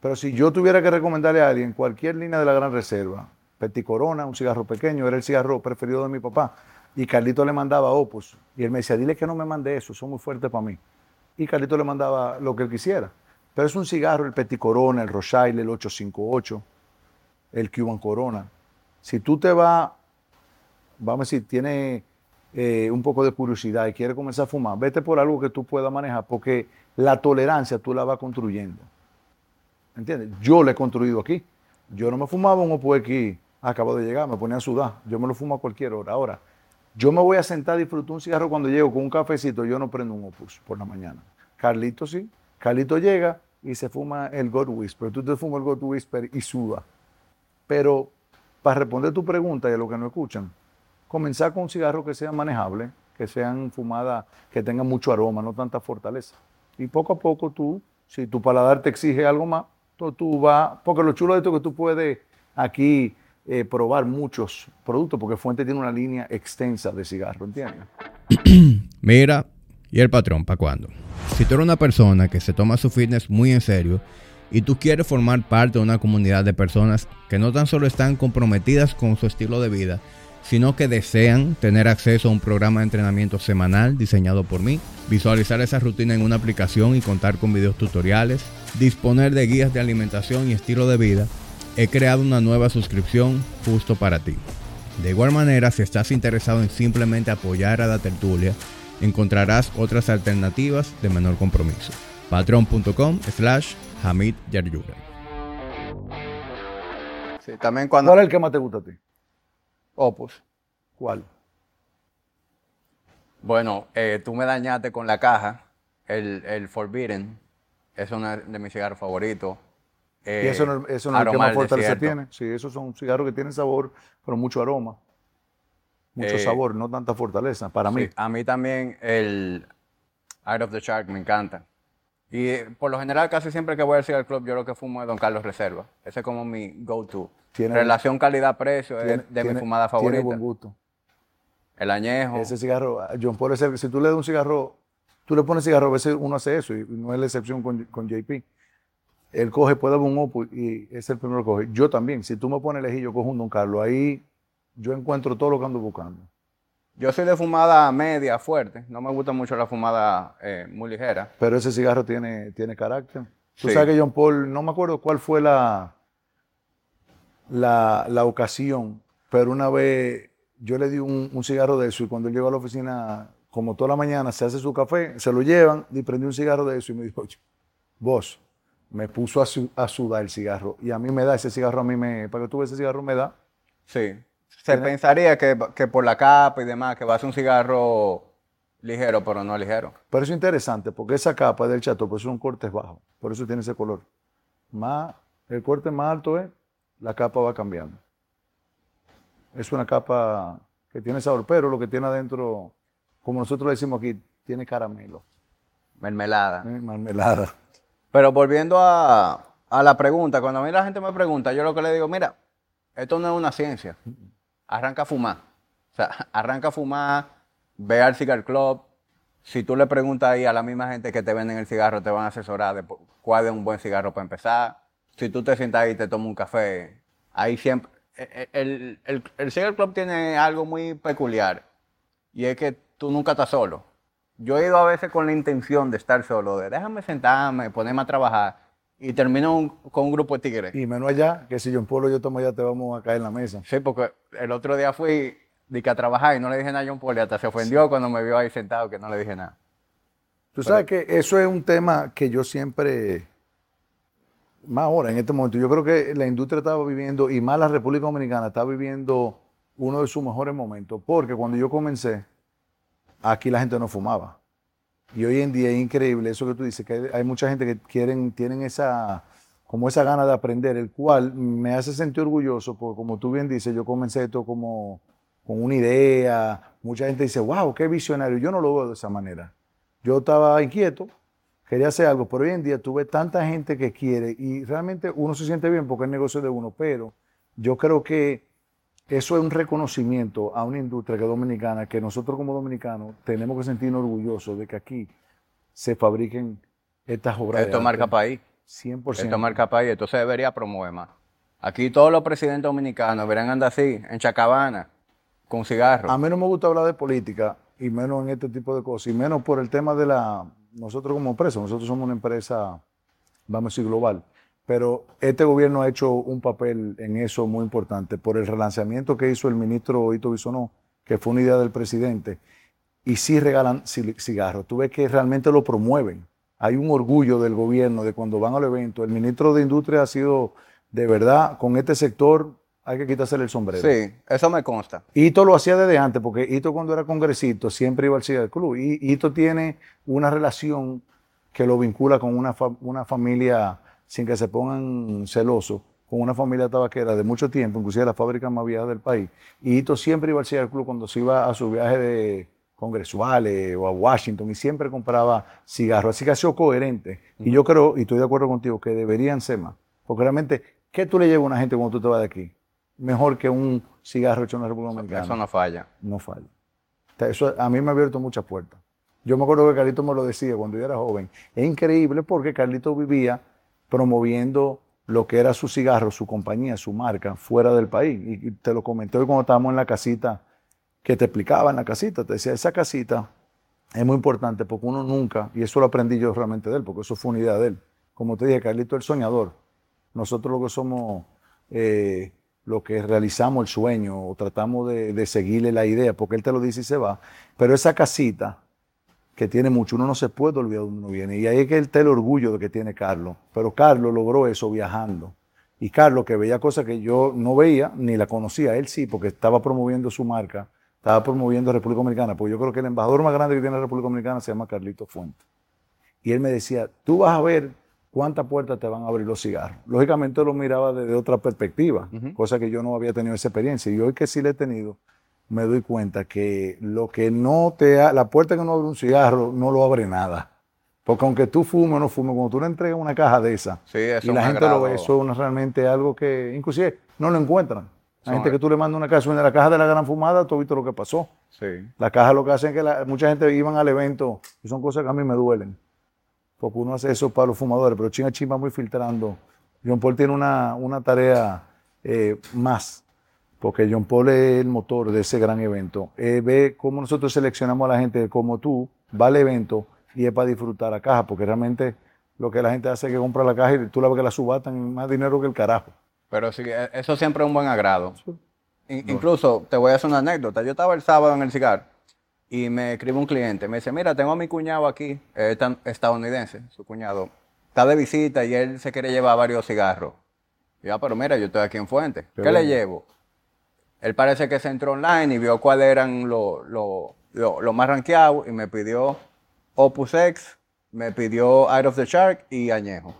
Pero si yo tuviera que recomendarle a alguien cualquier línea de la Gran Reserva, Petit Corona, un cigarro pequeño, era el cigarro preferido de mi papá. Y Carlito le mandaba Opus. Y él me decía, dile que no me mande eso, son muy fuertes para mí. Y Carlito le mandaba lo que él quisiera. Pero es un cigarro, el Petit Corona, el Rochelle, el 858, el Cuban Corona. Si tú te vas, vamos a decir, tienes eh, un poco de curiosidad y quieres comenzar a fumar, vete por algo que tú puedas manejar, porque la tolerancia tú la vas construyendo. ¿Entiendes? Yo la he construido aquí. Yo no me fumaba un Opus X acabo de llegar, me ponía a sudar. Yo me lo fumo a cualquier hora. Ahora, yo me voy a sentar a disfrutar un cigarro cuando llego con un cafecito, yo no prendo un opus por la mañana. Carlito sí. Carlito llega y se fuma el God Whisper. Tú te fumas el God Whisper y suda. Pero para responder tu pregunta y a lo que no escuchan, comenzar con un cigarro que sea manejable, que sean fumadas, que tengan mucho aroma, no tanta fortaleza. Y poco a poco tú, si tu paladar te exige algo más, tú vas, porque lo chulo de esto es que tú puedes aquí eh, probar muchos productos, porque Fuente tiene una línea extensa de cigarros, ¿entiendes? (clears throat) Mira, ¿y el patrón para cuándo? Si tú eres una persona que se toma su fitness muy en serio y tú quieres formar parte de una comunidad de personas que no tan solo están comprometidas con su estilo de vida, sino que desean tener acceso a un programa de entrenamiento semanal diseñado por mí, visualizar esa rutina en una aplicación y contar con videos tutoriales, disponer de guías de alimentación y estilo de vida, he creado una nueva suscripción justo para ti. De igual manera, si estás interesado en simplemente apoyar a la tertulia, encontrarás otras alternativas de menor compromiso. patreon.com slash Hamid Yaryura. Sí, también cuando... ¿Cuál es el que más te gusta a ti? Opus. ¿Cuál? Bueno, eh, tú me dañaste con la caja, el, el Forbidden, es uno de mis cigarros favoritos y eso no, eso no es el que más fortaleza tiene. Sí, esos son cigarros que tienen sabor, pero mucho aroma. Mucho eh, sabor, no tanta fortaleza, para mí. A mí también el Eye of the Shark me encanta. Y eh, por lo general, casi siempre que voy al cigar club, yo lo que fumo es Don Carlos Reserva. Ese es como mi go-to. Relación calidad-precio es de mi fumada favorita. Tiene buen gusto. El añejo. Ese cigarro, John Paul, si tú le das un cigarro, tú le pones cigarro, a veces uno hace eso, y no es la excepción con, con JP él coge, puede haber un Opus y es el primero que coge. Yo también, si tú me pones el yo cojo un Don Carlos, ahí yo encuentro todo lo que ando buscando. Yo soy de fumada media, fuerte. No me gusta mucho la fumada eh, muy ligera. Pero ese cigarro tiene, tiene carácter. Tú sabes que John Paul, no me acuerdo cuál fue la, la, la ocasión, pero una vez yo le di un, un, cigarro de eso y cuando él llegó a la oficina, como toda la mañana, se hace su café, se lo llevan y prendí un cigarro de eso y me dijo, vos, me puso a, su- a sudar el cigarro. Y a mí me da ese cigarro, a mí me, para que tú veas ese cigarro me da. Sí. Se pensaría que, que por la capa y demás, que va a ser un cigarro ligero, pero no ligero. Pero eso es interesante porque esa capa del chato, pues son cortes bajos, por eso tiene ese color. Más, el corte más alto es, la capa va cambiando. Es una capa que tiene sabor, pero lo que tiene adentro, como nosotros le decimos aquí, tiene caramelo, Mermelada. ¿eh? mermelada. Pero volviendo a, a la pregunta, cuando a mí la gente me pregunta, yo lo que le digo, mira, esto no es una ciencia. (laughs) Arranca a fumar. O sea, (laughs) arranca a fumar, ve al cigar club. Si tú le preguntas ahí a la misma gente que te venden el cigarro, te van a asesorar de cuál es un buen cigarro para empezar. Si tú te sientas ahí y te tomas un café, ahí siempre... e- e- El, el, el cigar club tiene algo muy peculiar y es que tú nunca estás solo. Yo he ido a veces con la intención de estar solo, de déjame sentarme, ponerme a trabajar y termino un- con un grupo de tigres. Y menos allá, que si yo en Polo yo tomo ya te vamos a caer en la mesa. Sí, porque el otro día fui de que a trabajar y no le dije nada a John Paul y hasta se ofendió cuando me vio ahí sentado que no le dije nada. Tú sabes que eso es un tema que yo siempre, más ahora, en este momento, yo creo que la industria estaba viviendo, y más la República Dominicana, está viviendo uno de sus mejores momentos, porque cuando yo comencé, aquí la gente no fumaba. Y hoy en día es increíble eso que tú dices, que hay, mucha gente que quieren, tienen esa, como esa gana de aprender, el cual me hace sentir orgulloso, porque como tú bien dices, yo comencé esto como con una idea, mucha gente dice, wow, qué visionario, yo no lo veo de esa manera. Yo estaba inquieto, quería hacer algo, pero hoy en día tuve tanta gente que quiere y realmente uno se siente bien porque es negocio de uno, pero yo creo que eso es un reconocimiento a una industria que es dominicana, que nosotros como dominicanos tenemos que sentirnos orgullosos de que aquí se fabriquen estas obras. de Esto arte. marca país. 100%. Esto marca país, esto se debería promover más. Aquí todos los presidentes dominicanos deberían andar así, en Chacabana, con cigarros. A mí no me gusta hablar de política y menos en este tipo de cosas, y menos por el tema de la... Nosotros como empresa, nosotros somos una empresa, vamos a decir, global, pero este gobierno ha hecho un papel en eso muy importante por el relanzamiento que hizo el ministro Ito Bisonó, que fue una idea del presidente, y sí regalan ci- cigarros. Tú ves que realmente lo promueven. Hay un orgullo del gobierno de cuando van al evento. El ministro de Industria ha sido, de verdad, con este sector hay que quitársele el sombrero. Sí, eso me consta. Hito lo hacía desde antes, porque Hito cuando era congresito siempre iba al Cigar Club. Y Hito tiene una relación que lo vincula con una, fa- una familia, sin que se pongan celosos, con una familia tabaquera de mucho tiempo, inclusive la fábrica más vieja del país. Y Hito siempre iba al Club cuando se iba a su viaje de congresuales o a Washington y siempre compraba cigarros. Así que ha sido coherente. Y yo creo, y estoy de acuerdo contigo, que deberían ser más. Porque realmente, ¿qué tú le llevas a una gente cuando tú te vas de aquí? Mejor que un cigarro hecho en la República Dominicana Eso no falla. no falla. Eso a mí me ha abierto muchas puertas. Yo me acuerdo que Carlito me lo decía cuando yo era joven. Es increíble porque Carlito vivía promoviendo lo que era su cigarro, su compañía, su marca, fuera del país. Y te lo comenté hoy cuando estábamos en la casita, que te explicaba en la casita. Te decía, esa casita es muy importante porque uno nunca, y eso lo aprendí yo realmente de él, porque eso fue una idea de él. Como te dije, Carlito el soñador. Nosotros lo que somos, eh, lo que realizamos el sueño o tratamos de seguirle la idea, porque él te lo dice y se va. Pero esa casita que tiene mucho, uno no se puede olvidar de donde uno viene. Y ahí es que él está el orgullo de que tiene Carlos. Pero Carlos logró eso viajando. Y Carlos, que veía cosas que yo no veía, ni la conocía, él sí, porque estaba promoviendo su marca, estaba promoviendo República Dominicana, porque yo creo que el embajador más grande que tiene la República Dominicana se llama Carlito Fuentes. Y él me decía, tú vas a ver cuántas puertas te van a abrir los cigarros. Lógicamente lo miraba desde otra perspectiva, cosa que yo no había tenido esa experiencia. Y hoy que sí la he tenido, me doy cuenta que lo que no te ha, la puerta que no abre un cigarro no lo abre nada. Porque aunque tú fumes o no fumes, cuando tú le entregas una caja de esa Sí, y la gente lo ve, eso es realmente algo que inclusive no lo encuentran. La gente que tú le mandas una caja, suena la caja de la gran fumada, tú has visto lo que pasó. Sí. La caja lo que hacen es que la- mucha gente iban al evento y son cosas que a mí me duelen. Porque uno hace eso para los fumadores, pero China Chimba muy filtrando. John Paul tiene una, una tarea eh, más, porque John Paul es el motor de ese gran evento. Eh, ve cómo nosotros seleccionamos a la gente como tú, va al evento y es para disfrutar la caja, porque realmente lo que la gente hace es que compra la caja y tú la ves que la subatan en más dinero que el carajo. Pero sí, e- eso siempre es un buen agrado. In- Incluso, te voy a hacer una anécdota. Yo estaba el sábado en el cigar y me escribe un cliente. Me dice, mira, tengo a mi cuñado aquí, es tan- estadounidense, su cuñado. está de visita y él se quiere llevar varios cigarros. Y yo, ah, pero mira, yo estoy aquí en Fuente. ¿Qué, Qué le llevo? Él parece que se entró online y vio cuáles eran los lo, lo- lo más rankeados y me pidió Opus X, me pidió Out of the Shark y Añejo.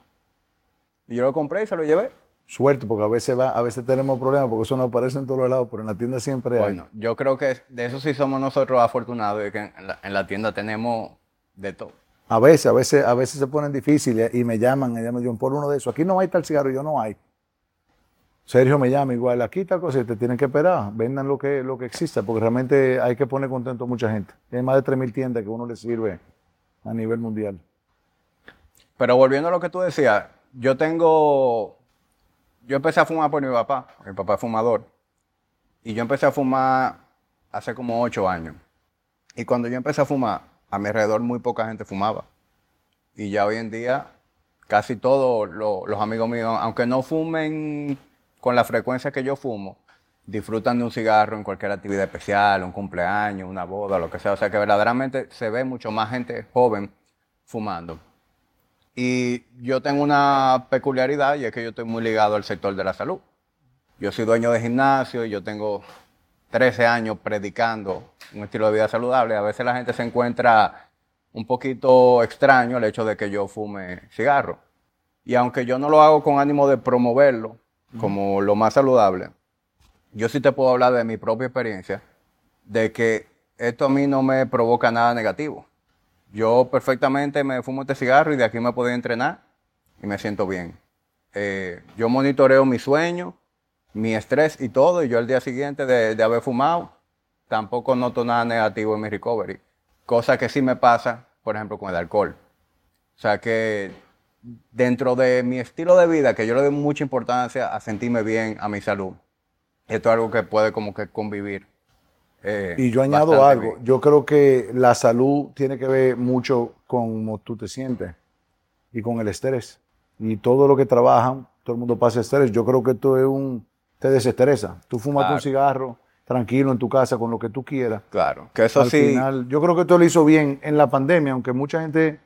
Y yo lo compré y se lo llevé. Suerte, porque a veces va, a veces tenemos problemas porque eso no aparece en todos los lados, pero en la tienda siempre hay. Bueno, yo creo que de eso sí somos nosotros afortunados, de que en la, en la tienda tenemos de todo. A veces, a veces, a veces se ponen difíciles y me llaman, y me dicen, por uno de esos. Aquí no hay tal cigarro, yo no hay. Sergio me llama igual, aquí tal cosa, te tienen que esperar, vendan lo que, lo que exista, porque realmente hay que poner contento a mucha gente. Hay más de 3.000 tiendas que uno le sirve a nivel mundial. Pero volviendo a lo que tú decías, yo tengo, yo empecé a fumar por mi papá, mi papá es fumador, y yo empecé a fumar hace como ocho años. Y cuando yo empecé a fumar, a mi alrededor muy poca gente fumaba. Y ya hoy en día, casi todos lo- los amigos míos, aunque no fumen con la frecuencia que yo fumo, disfrutan de un cigarro en cualquier actividad especial, un cumpleaños, una boda, lo que sea. O sea que verdaderamente se ve mucho más gente joven fumando. Y yo tengo una peculiaridad y es que yo estoy muy ligado al sector de la salud. Yo soy dueño de gimnasio y yo tengo 13 años predicando un estilo de vida saludable. A veces la gente se encuentra un poquito extraño el hecho de que yo fume cigarro. Y aunque yo no lo hago con ánimo de promoverlo como lo más saludable, yo sí te puedo hablar de mi propia experiencia, de que esto a mí no me provoca nada negativo. Yo perfectamente me fumo este cigarro y de aquí me puedo entrenar y me siento bien. Eh, yo monitoreo mi sueño, mi estrés y todo, y yo al día siguiente de, de haber fumado, tampoco noto nada negativo en mi recovery. Cosa que sí me pasa, por ejemplo, con el alcohol. O sea que dentro de mi estilo de vida, que yo le doy mucha importancia a sentirme bien, a mi salud, esto es algo que puede como que convivir. eh, Y yo añado algo, bien. yo creo que la salud tiene que ver mucho con cómo tú te sientes y con el estrés. Y todo lo que trabajan, todo el mundo pasa estrés. Yo creo que esto es un, te desestresa. Tú fumas Claro. un cigarro tranquilo en tu casa con lo que tú quieras. Claro, que eso Al sí, final, yo creo que esto lo hizo bien en la pandemia, aunque mucha gente,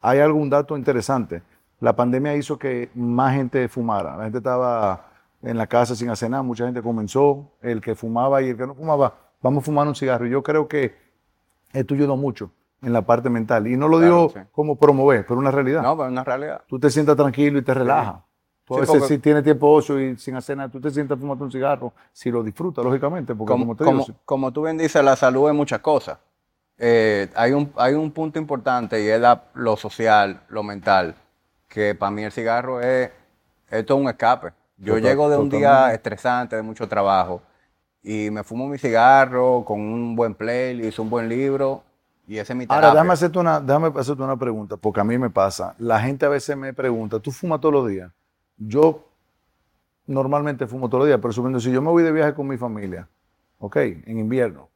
hay algún dato interesante. La pandemia hizo que más gente fumara. La gente estaba en la casa sin hacer nada, mucha gente comenzó, el que fumaba y el que no fumaba, vamos a fumar un cigarro. Y yo creo que esto ayudó mucho en la parte mental. Y no lo Claro, digo sí. como promover, pero una realidad. no, pero es una realidad. Tú te sientas tranquilo y te relajas. Tú a Sí, veces porque- si tienes tiempo ocio y sin hacer nada, tú te sientas fumando un cigarro, si lo disfrutas, lógicamente, porque como, como, te digo, como- si- como tú bien dices, la salud es muchas cosas. Eh, hay, un, hay un punto importante y es la- lo social, lo mental, que para mí el cigarro es, esto es un escape. Yo Total- llego de un día estresante, de mucho trabajo, y me fumo mi cigarro con un buen playlist, un buen libro, y ese es mi terapia. Ahora, déjame hacerte, una, déjame hacerte una pregunta, porque a mí me pasa. La gente a veces me pregunta, ¿tú fumas todos los días? Yo normalmente fumo todos los días, pero subiendo, si yo me voy de viaje con mi familia, ok, en invierno,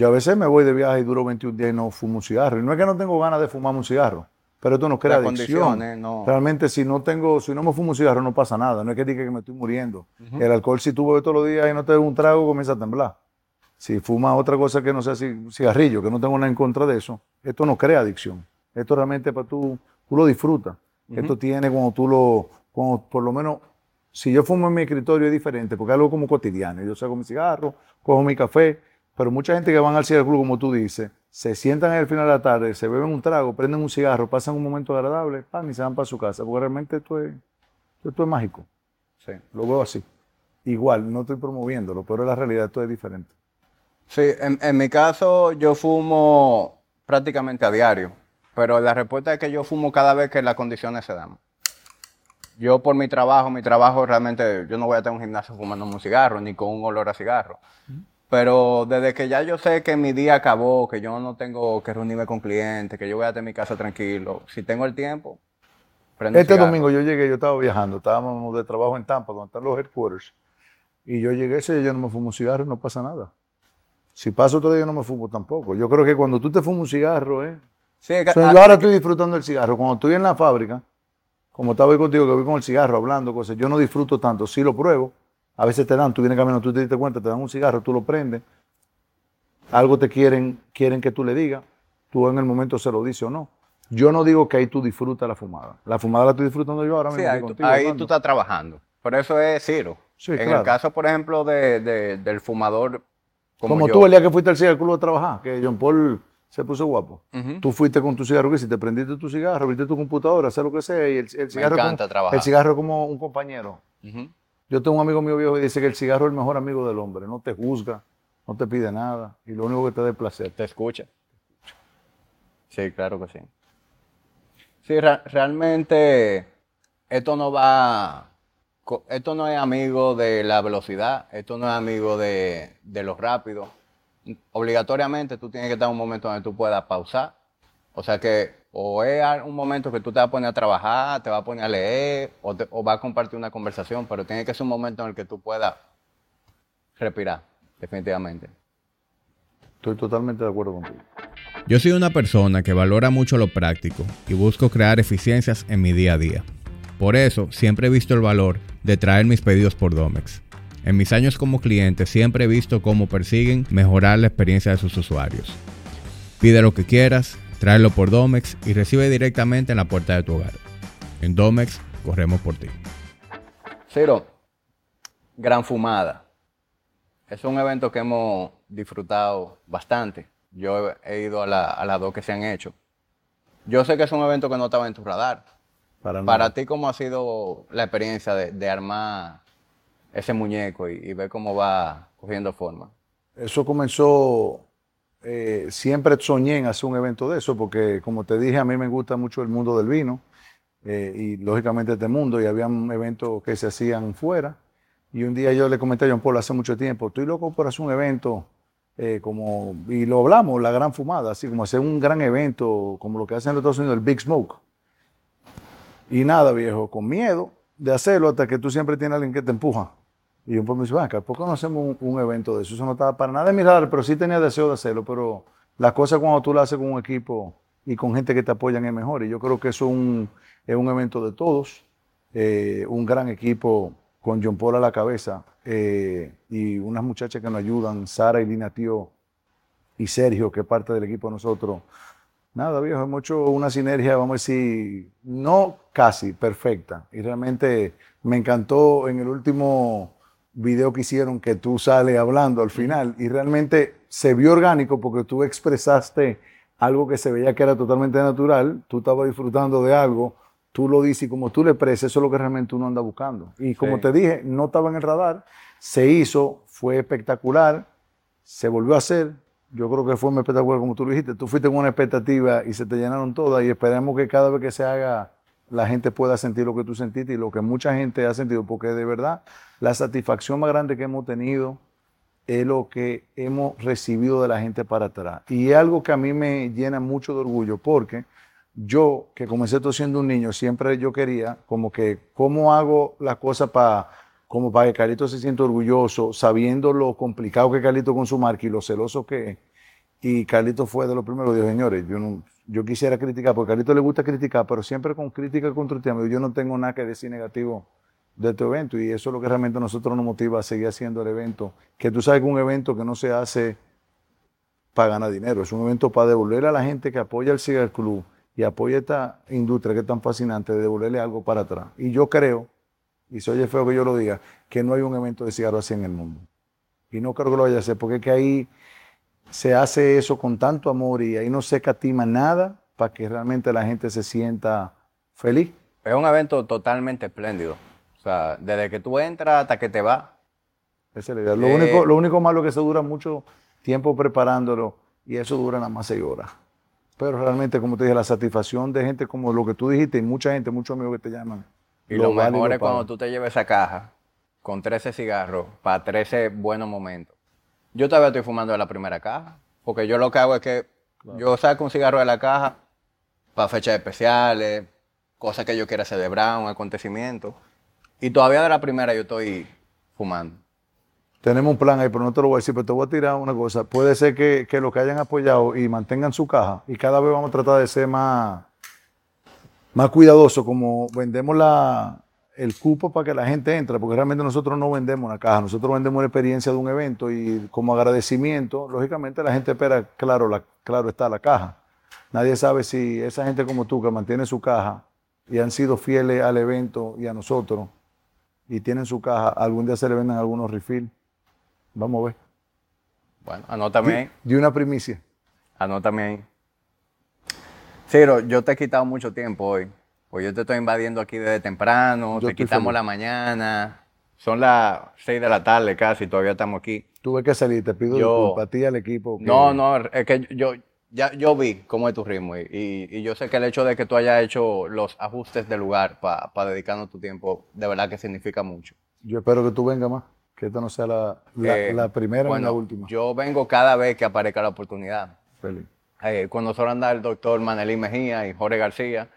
yo a veces me voy de viaje y duro 21 días y no fumo un cigarro. Y no es que no tengo ganas de fumar un cigarro, pero esto no crea Las adicción. no. Realmente, si no tengo, si no me fumo un cigarro, no pasa nada. No es que diga que me estoy muriendo. El alcohol, si tú bebes todos los días y no te bebes un trago, comienza a temblar. Si fumas otra cosa que no sea ci- cigarrillo, que no tengo nada en contra de eso, esto no crea adicción. Esto realmente para tú, tú lo disfrutas. Esto tiene cuando tú lo, cuando por lo menos, si yo fumo en mi escritorio es diferente, porque es algo como cotidiano. Yo saco mi cigarro, cojo mi café, pero mucha gente que van al club, como tú dices, se sientan al final de la tarde, se beben un trago, prenden un cigarro, pasan un momento agradable, pan, y se van para su casa, porque realmente esto es, esto es mágico. Sí. Lo veo así. Igual, no estoy promoviéndolo, pero la realidad esto es diferente. Sí, en, en mi caso yo fumo prácticamente a diario, pero la respuesta es que yo fumo cada vez que las condiciones se dan. Yo por mi trabajo, mi trabajo realmente, yo no voy a tener un gimnasio fumando un cigarro, ni con un olor a cigarro. Pero desde que ya yo sé que mi día acabó, que yo no tengo que reunirme con clientes, que yo voy a en mi casa tranquilo, si tengo el tiempo, prendo Este domingo yo llegué, yo estaba viajando, estábamos de trabajo en Tampa, donde están los headquarters. Y yo llegué ese día, yo no me fumo un cigarro y no pasa nada. Si paso otro día, no me fumo tampoco. Yo creo que cuando tú te fumas un cigarro, ¿eh? Sí, es que- O sea, ah, yo ahora estoy disfrutando del cigarro. Cuando estoy en la fábrica, como estaba hoy contigo, que voy con el cigarro hablando cosas, yo no disfruto tanto. Sí lo pruebo. A veces te dan, tú vienes caminando, tú te diste cuenta, te dan un cigarro, tú lo prendes. Algo te quieren, quieren que tú le digas. Tú en el momento se lo dices o no. Yo no digo que ahí tú disfrutas la fumada. La fumada la estoy disfrutando yo ahora Sí, mismo. ahí, tú, contigo, ahí hablando. tú estás trabajando. Por eso es Ciro. Sí, en claro. el caso, por ejemplo, de, de- del fumador como, Como, yo. tú el día que fuiste al cigarro club a trabajar, que John Paul se puso guapo. Tú fuiste con tu cigarro, que si te prendiste tu cigarro, abriste tu computadora, hacer lo que sea, y el, el cigarro, es encanta como, trabajar. el cigarro es como un compañero. Ujú. Yo tengo un amigo mío viejo que dice que el cigarro es el mejor amigo del hombre, no te juzga, no te pide nada, y lo único que te da es placer. Te escucha. Sí, claro que sí. Sí, realmente esto no va, esto no es amigo de la velocidad, esto no es amigo de, de lo rápido. Obligatoriamente tú tienes que estar en un momento donde tú puedas pausar. O sea que o es a- un momento que tú te vas a poner a trabajar, te vas a poner a leer o, te- o vas a compartir una conversación, pero tiene que ser un momento en el que tú puedas respirar, definitivamente. Estoy totalmente de acuerdo contigo. Yo soy una persona que valora mucho lo práctico y busco crear eficiencias en mi día a día. Por eso siempre he visto el valor de traer mis pedidos por Domex. En mis años como cliente siempre he visto cómo persiguen mejorar la experiencia de sus usuarios. Pide lo que quieras, tráelo por Domex y recibe directamente en la puerta de tu hogar. En Domex corremos por ti. Ciro, Gran Fumada. Es un evento que hemos disfrutado bastante. Yo he, ido a, la- a las dos que se han hecho. Yo sé que es un evento que no estaba en tu radar. Para, Para ti, ¿cómo ha sido la experiencia de, de armar ese muñeco y, y ver cómo va cogiendo forma? Eso comenzó, eh, siempre soñé en hacer un evento de eso, porque como te dije, a mí me gusta mucho el mundo del vino eh, y lógicamente este mundo, y había eventos que se hacían fuera. Y un día yo le comenté a John Paul hace mucho tiempo, estoy loco por hacer un evento eh, como, y lo hablamos, la gran fumada, así como hacer un gran evento, como lo que hacen en los Estados Unidos, el Big Smoke. Y nada, viejo, con miedo de hacerlo hasta que tú siempre tienes a alguien que te empuja. Y yo pues me dice, "Ven acá, ¿por qué no hacemos un, un evento de eso? Eso no estaba para nada de mi radar, pero sí tenía deseo de hacerlo. Pero la cosa cuando tú lo haces con un equipo y con gente que te apoyan es mejor. Y yo creo que eso es un, es un evento de todos. eh, un gran equipo con John Paul a la cabeza eh, y unas muchachas que nos ayudan, Sara y Lina Tío y Sergio, que es parte del equipo de nosotros. Nada, viejo, hemos hecho una sinergia, vamos a decir, no casi perfecta. Y realmente me encantó en el último video que hicieron que tú sales hablando al final. Y realmente se vio orgánico porque tú expresaste algo que se veía que era totalmente natural. Tú estabas disfrutando de algo, tú lo dices y como tú le expresas, eso es lo que realmente uno anda buscando. Y como Sí. te dije, no estaba en el radar, se hizo, fue espectacular, se volvió a hacer. Yo creo que fue muy espectacular, como tú lo dijiste. Tú fuiste con una expectativa y se te llenaron todas. Y esperemos que cada vez que se haga, la gente pueda sentir lo que tú sentiste y lo que mucha gente ha sentido. Porque de verdad, la satisfacción más grande que hemos tenido es lo que hemos recibido de la gente para atrás. Y es algo que a mí me llena mucho de orgullo porque yo, que comencé esto siendo un niño, siempre yo quería como que, ¿cómo hago las cosas para como para que Carlito se sienta orgulloso, sabiendo lo complicado que Carlito con su marca y lo celoso que es? Y Carlito fue de los primeros, dijo, señores, yo, no, yo quisiera criticar, porque a Carlito le gusta criticar, pero siempre con crítica constructiva. Yo no tengo nada que decir negativo de este evento y eso es lo que realmente a nosotros nos motiva a seguir haciendo el evento. Que tú sabes que un evento que no se hace para ganar dinero, es un evento para devolverle a la gente que apoya el Cigar Club y apoya esta industria que es tan fascinante, de devolverle algo para atrás. Y yo creo, y se oye feo que yo lo diga, que no hay un evento de cigarro así en el mundo. Y no creo que lo vaya a hacer, porque es que ahí se hace eso con tanto amor y ahí no se catima nada para que realmente la gente se sienta feliz. Es un evento totalmente espléndido. O sea, desde que tú entras hasta que te vas. Esa es la idea. Lo, Eh, único, lo único malo es que se dura mucho tiempo preparándolo y eso dura nada más seis horas. Pero realmente, como te dije, la satisfacción de gente como lo que tú dijiste y mucha gente, muchos amigos que te llaman. Y lo, vale mejor lo es cuando tú te lleves esa caja con 13 cigarros para 13 buenos momentos. Yo todavía estoy fumando de la primera caja, porque yo lo que hago es que yo saco un cigarro de la caja para fechas especiales, cosas que yo quiera celebrar, un acontecimiento. Y todavía de la primera yo estoy fumando. Tenemos un plan ahí, pero no te lo voy a decir, pero te voy a tirar una cosa. Puede ser que, que los que hayan apoyado y mantengan su caja y cada vez vamos a tratar de ser más, más cuidadosos, como vendemos la, el cupo para que la gente entre, porque realmente nosotros no vendemos una caja, nosotros vendemos la experiencia de un evento y como agradecimiento, lógicamente la gente espera, claro, la, claro está la caja. Nadie sabe si esa gente como tú que mantiene su caja y han sido fieles al evento y a nosotros y tienen su caja, algún día se le venden algunos refill. Vamos a ver. Bueno, anótame ahí. De una primicia. Anótame ahí. Ciro, yo te he quitado mucho tiempo hoy. Pues yo te estoy invadiendo aquí desde temprano, Yo te quitamos feliz. la mañana. Son las 6 de la tarde casi, todavía estamos aquí. Tuve que salir, te pido Yo- disculpas a ti y al equipo. que- No, no, es que yo ya yo vi cómo es tu ritmo y, y- y yo sé que el hecho de que tú hayas hecho los ajustes del lugar para dedicarnos tu tiempo, de verdad que significa mucho. Yo espero que tú vengas más, que esta no sea la, la- Eh, la primera ni bueno, la última. Yo vengo cada vez que aparezca la oportunidad. Feliz. Eh, con nosotros anda el doctor Manelí Mejía y Jorge García.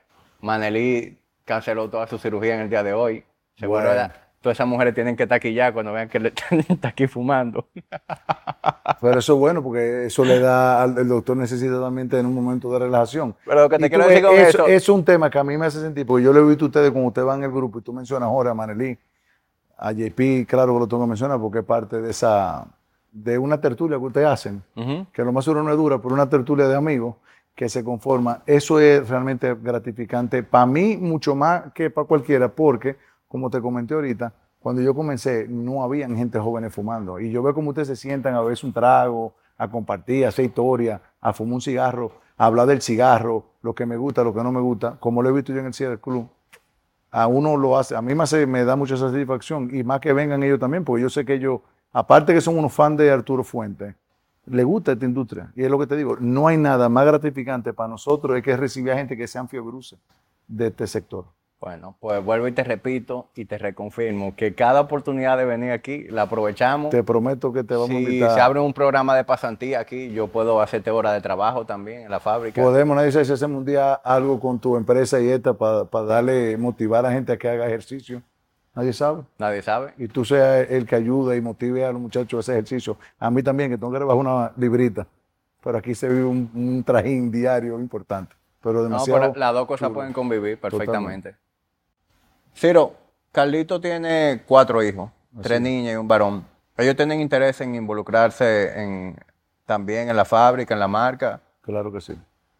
Manelí canceló toda su cirugía en el día de hoy. Seguro Bueno. todas esas mujeres tienen que ya cuando vean que le (laughs) está aquí fumando. (laughs) Pero eso es bueno porque eso le da al el doctor necesita también tener un momento de relajación. Pero lo que te quiero decir con eso, eso- es un tema que a mí me hace sentir, porque yo lo he visto a ustedes cuando ustedes van en el grupo y tú mencionas a Jorge, a Manelí, a JP, claro que lo tengo que mencionar porque es parte de esa, de una tertulia que ustedes hacen, Ujú. que lo más seguro no es dura, pero una tertulia de amigos que se conforma. Eso es realmente gratificante para mí mucho más que para cualquiera, porque, como te comenté ahorita, cuando yo comencé no habían gente jóvenes fumando. Y yo veo como ustedes se sientan a beberse un trago, a compartir, a hacer historia, a fumar un cigarro, a hablar del cigarro, lo que me gusta, lo que no me gusta, como lo he visto yo en el Cierre Club. A uno lo hace, a mí me, me da mucha satisfacción y más que vengan ellos también, porque yo sé que ellos, aparte que son unos fans de Arturo Fuentes, le gusta esta industria. Y es lo que te digo, no hay nada más gratificante para nosotros es que recibir a gente que sean fiebruces de este sector. Bueno, pues vuelvo y te repito y te reconfirmo que cada oportunidad de venir aquí la aprovechamos. Te prometo que te vamos a si invitar. se abre un programa de pasantía aquí, yo puedo hacerte hora de trabajo también en la fábrica. Podemos, nadie sabe si hacemos un día algo con tu empresa y esta para darle, motivar a la gente a que haga ejercicio. Nadie sabe. Nadie sabe. Y tú seas el que ayuda y motive a los muchachos a hacer ejercicio. A mí también, que tengo que rebajar una librita. Pero aquí se vive un, un trajín diario importante. Pero No, demasiado. pero las dos cosas pueden convivir perfectamente. Ciro, Carlito tiene cuatro hijos, tres niñas y un varón. Ellos tienen interés en involucrarse en, también en la fábrica, en la marca. Claro que sí.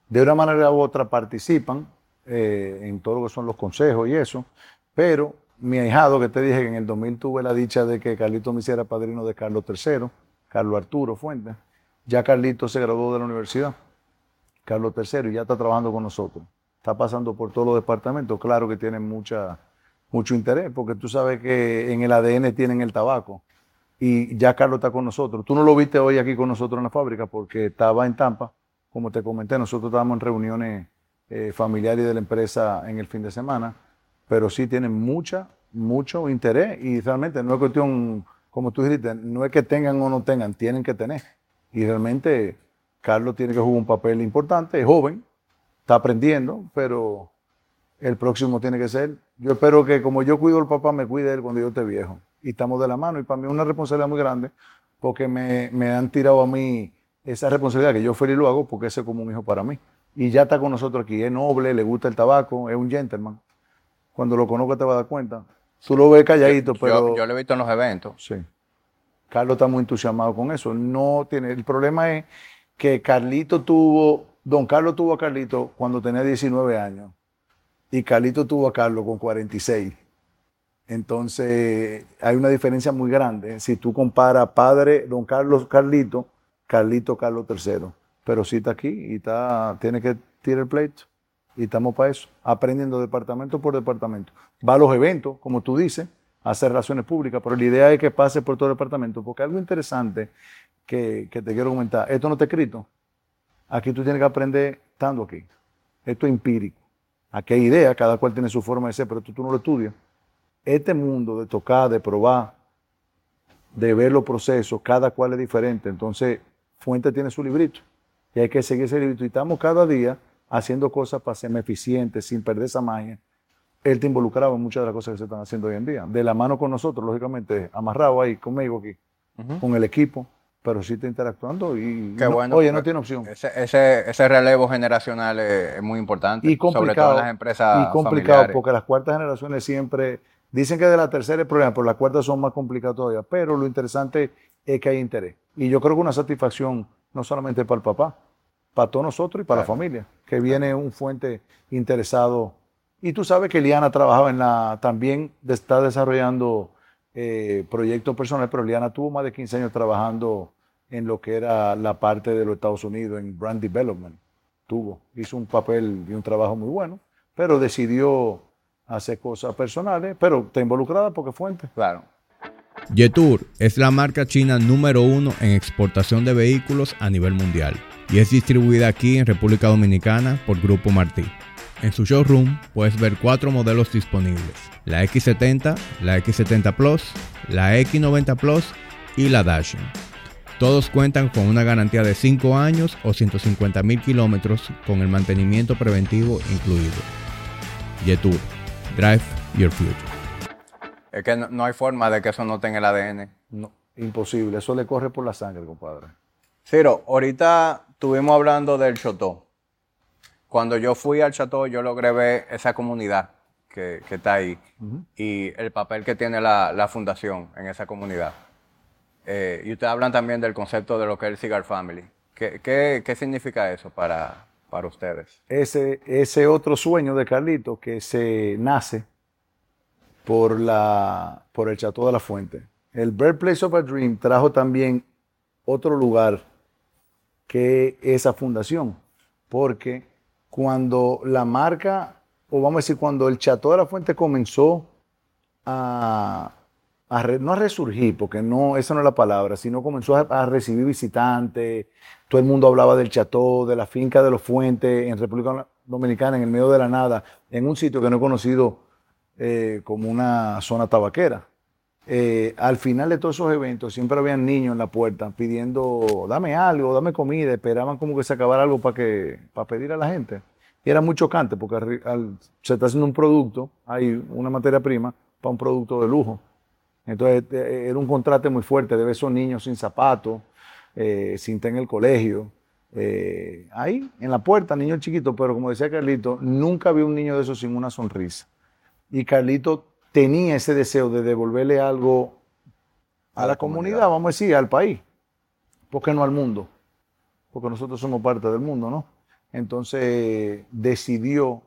De una manera u otra participan eh, en todo lo que son los consejos y eso, pero mi ahijado, que te dije que en el 2000 tuve la dicha de que Carlito me hiciera padrino de Carlos III, Carlos Arturo Fuentes, ya Carlito se graduó de la universidad, Carlos III, y ya está trabajando con nosotros. Está pasando por todos los departamentos, claro que tienen mucha, mucho interés, porque tú sabes que en el ADN tienen el tabaco y ya Carlos está con nosotros. Tú no lo viste hoy aquí con nosotros en la fábrica porque estaba en Tampa. Como te comenté, nosotros estábamos en reuniones eh, familiares de la empresa en el fin de semana, pero sí tienen mucha, mucho interés y realmente no es cuestión, como tú dijiste, no es que tengan o no tengan, tienen que tener. Y realmente Carlos tiene que jugar un papel importante, es joven, está aprendiendo, pero el próximo tiene que ser. Yo espero que como yo cuido al papá, me cuide él cuando yo esté viejo. Y estamos de la mano. Y para mí es una responsabilidad muy grande porque me, me han tirado a mí esa responsabilidad que yo feliz lo hago porque ese es como un hijo para mí. Y ya está con nosotros aquí. Es noble, le gusta el tabaco, es un gentleman. Cuando lo conozco te vas a dar cuenta. Tú lo ves calladito, pero... Yo, yo lo he visto en los eventos. Sí. Carlos está muy entusiasmado con eso. No tiene, el problema es que Carlito tuvo, don Carlos tuvo a Carlito cuando tenía 19 años y Carlito tuvo a Carlos con 46. Entonces hay una diferencia muy grande. Si tú comparas padre, don Carlos Carlito, Carlito Carlos III. Pero sí está aquí y está, tiene que tirar el pleito. Y estamos para eso, aprendiendo departamento por departamento. Va a los eventos, como tú dices, a hacer relaciones públicas, pero la idea es que pase por todo el departamento, porque algo interesante que, que te quiero comentar, esto no está escrito. Aquí tú tienes que aprender estando aquí. Esto es empírico. Aquí hay ideas, cada cual tiene su forma de ser, pero tú, tú no lo estudias. Este mundo de tocar, de probar, de ver los procesos, cada cual es diferente. Entonces, Fuente tiene su librito y hay que seguir ese librito. Y estamos cada día haciendo cosas para ser más eficientes, sin perder esa magia. Él te involucraba en muchas de las cosas que se están haciendo hoy en día. De la mano con nosotros, lógicamente, amarrado ahí conmigo aquí, con el equipo, pero sí está interactuando y Qué no- bueno. oye, no tiene opción. Ese, ese, ese relevo generacional es, es muy importante. Y complicado. Sobre todo en las empresas y complicado familiares. porque las cuartas generaciones siempre dicen que de la tercera es problema, pero las cuartas son más complicadas todavía. Pero lo interesante es que hay interés. Y yo creo que una satisfacción no solamente para el papá, para todos nosotros y para la familia. Que viene un fuente interesado. Y tú sabes que Liana trabajaba en la, también está desarrollando eh, proyectos personales, pero Liana tuvo más de 15 años trabajando en lo que era la parte de los Estados Unidos, en brand development. Tuvo, hizo un papel y un trabajo muy bueno, pero decidió hacer cosas personales, pero está involucrada porque fuente. Claro. Jetour es la marca china número uno en exportación de vehículos a nivel mundial y es distribuida aquí en República Dominicana por Grupo Martí. En su showroom puedes ver cuatro modelos disponibles, la X70, la X70 Plus, la X90 Plus y la Dashing. Todos cuentan con una garantía de 5 años o 150 mil kilómetros con el mantenimiento preventivo incluido. Jetour, drive your future. Es que no, no hay forma de que eso no tenga el ADN. No, imposible, eso le corre por la sangre, compadre. Ciro, ahorita estuvimos hablando del Chotó. Cuando yo fui al Chateau, yo logré ver esa comunidad que, que está ahí y el papel que tiene la, la fundación en esa comunidad. Eh, y ustedes hablan también del concepto de lo que es el Cigar Family. ¿Qué, qué, qué significa eso para, para ustedes? Ese, ese otro sueño de Carlito que se nace por, la, por el Chateau de la Fuente. El Birthplace of a Dream trajo también otro lugar que esa fundación, porque cuando la marca, o vamos a decir, cuando el Chateau de la Fuente comenzó a, no a resurgir, porque no, esa no es la palabra, sino comenzó a, a recibir visitantes, todo el mundo hablaba del Chateau, de la finca de los Fuentes en República Dominicana, en el medio de la nada, en un sitio que no he conocido eh, como una zona tabaquera. Eh, al final de todos esos eventos siempre habían niños en la puerta pidiendo, dame algo, dame comida, esperaban como que se acabara algo para que para pedir a la gente. Y era muy chocante porque se está haciendo un producto, hay una materia prima para un producto de lujo. Entonces eh, era un contraste muy fuerte de ver esos niños sin zapatos, eh, sin tener el colegio. ahí, en la puerta, niños chiquitos, pero como decía Carlito, nunca vi un niño de esos sin una sonrisa. Y Carlito tenía ese deseo de devolverle algo a, la, comunidad, vamos a decir, al país. ¿Por qué no al mundo? Porque nosotros somos parte del mundo, ¿no? Entonces decidió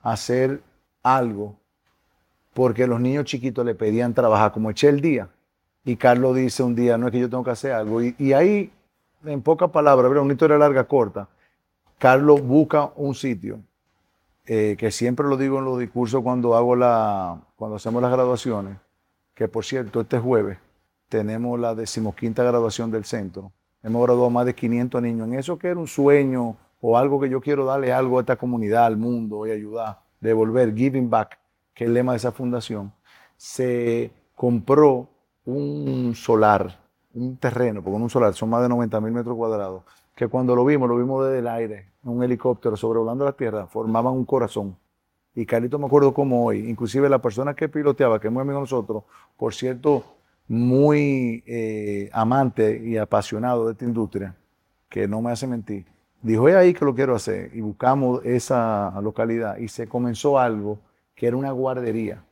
hacer algo porque los niños chiquitos le pedían trabajar, como eché el día. Y Carlos dice un día, no es que yo tengo que hacer algo. Y, y ahí, en pocas palabras, una historia larga, corta, Carlos busca un sitio, eh, que siempre lo digo en los discursos cuando hago la, cuando hacemos las graduaciones, que por cierto, este jueves tenemos la decimoquinta graduación del centro. Hemos graduado más de 500 niños. En eso que era un sueño o algo que yo quiero darle algo a esta comunidad, al mundo y ayudar, devolver, giving back, que es el lema de esa fundación, se compró un solar, un terreno, porque un solar, son más de 90 mil metros cuadrados, que cuando lo vimos, lo vimos desde el aire, un helicóptero sobrevolando la tierra, formaban un corazón. Y Carlito me acuerdo como hoy, inclusive la persona que piloteaba, que es muy amigo de nosotros, por cierto, muy eh, amante y apasionado de esta industria, que no me hace mentir, dijo, es ahí que lo quiero hacer. Y buscamos esa localidad y se comenzó algo que era una guardería.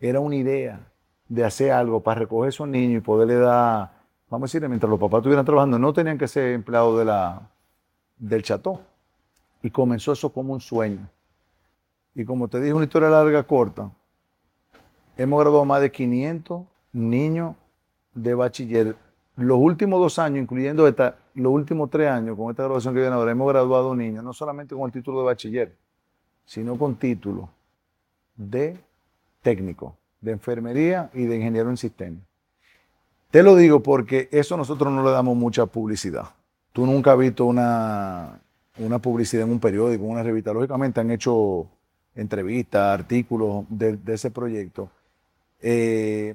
Era una idea de hacer algo para recoger a esos niños y poderle dar, vamos a decir, mientras los papás estuvieran trabajando, no tenían que ser empleados de la, del cható. Y comenzó eso como un sueño. Y como te dije, una historia larga, corta, hemos graduado más de 500 niños de bachiller. Los últimos dos años, incluyendo esta, los últimos tres años, con esta graduación que viene ahora, hemos graduado niños, no solamente con el título de bachiller, sino con título de técnico, de enfermería y de ingeniero en sistemas. Te lo digo porque eso nosotros no le damos mucha publicidad. Tú nunca has visto una, una publicidad en un periódico, en una revista. Lógicamente han hecho entrevistas, artículos de, ese proyecto. Eh,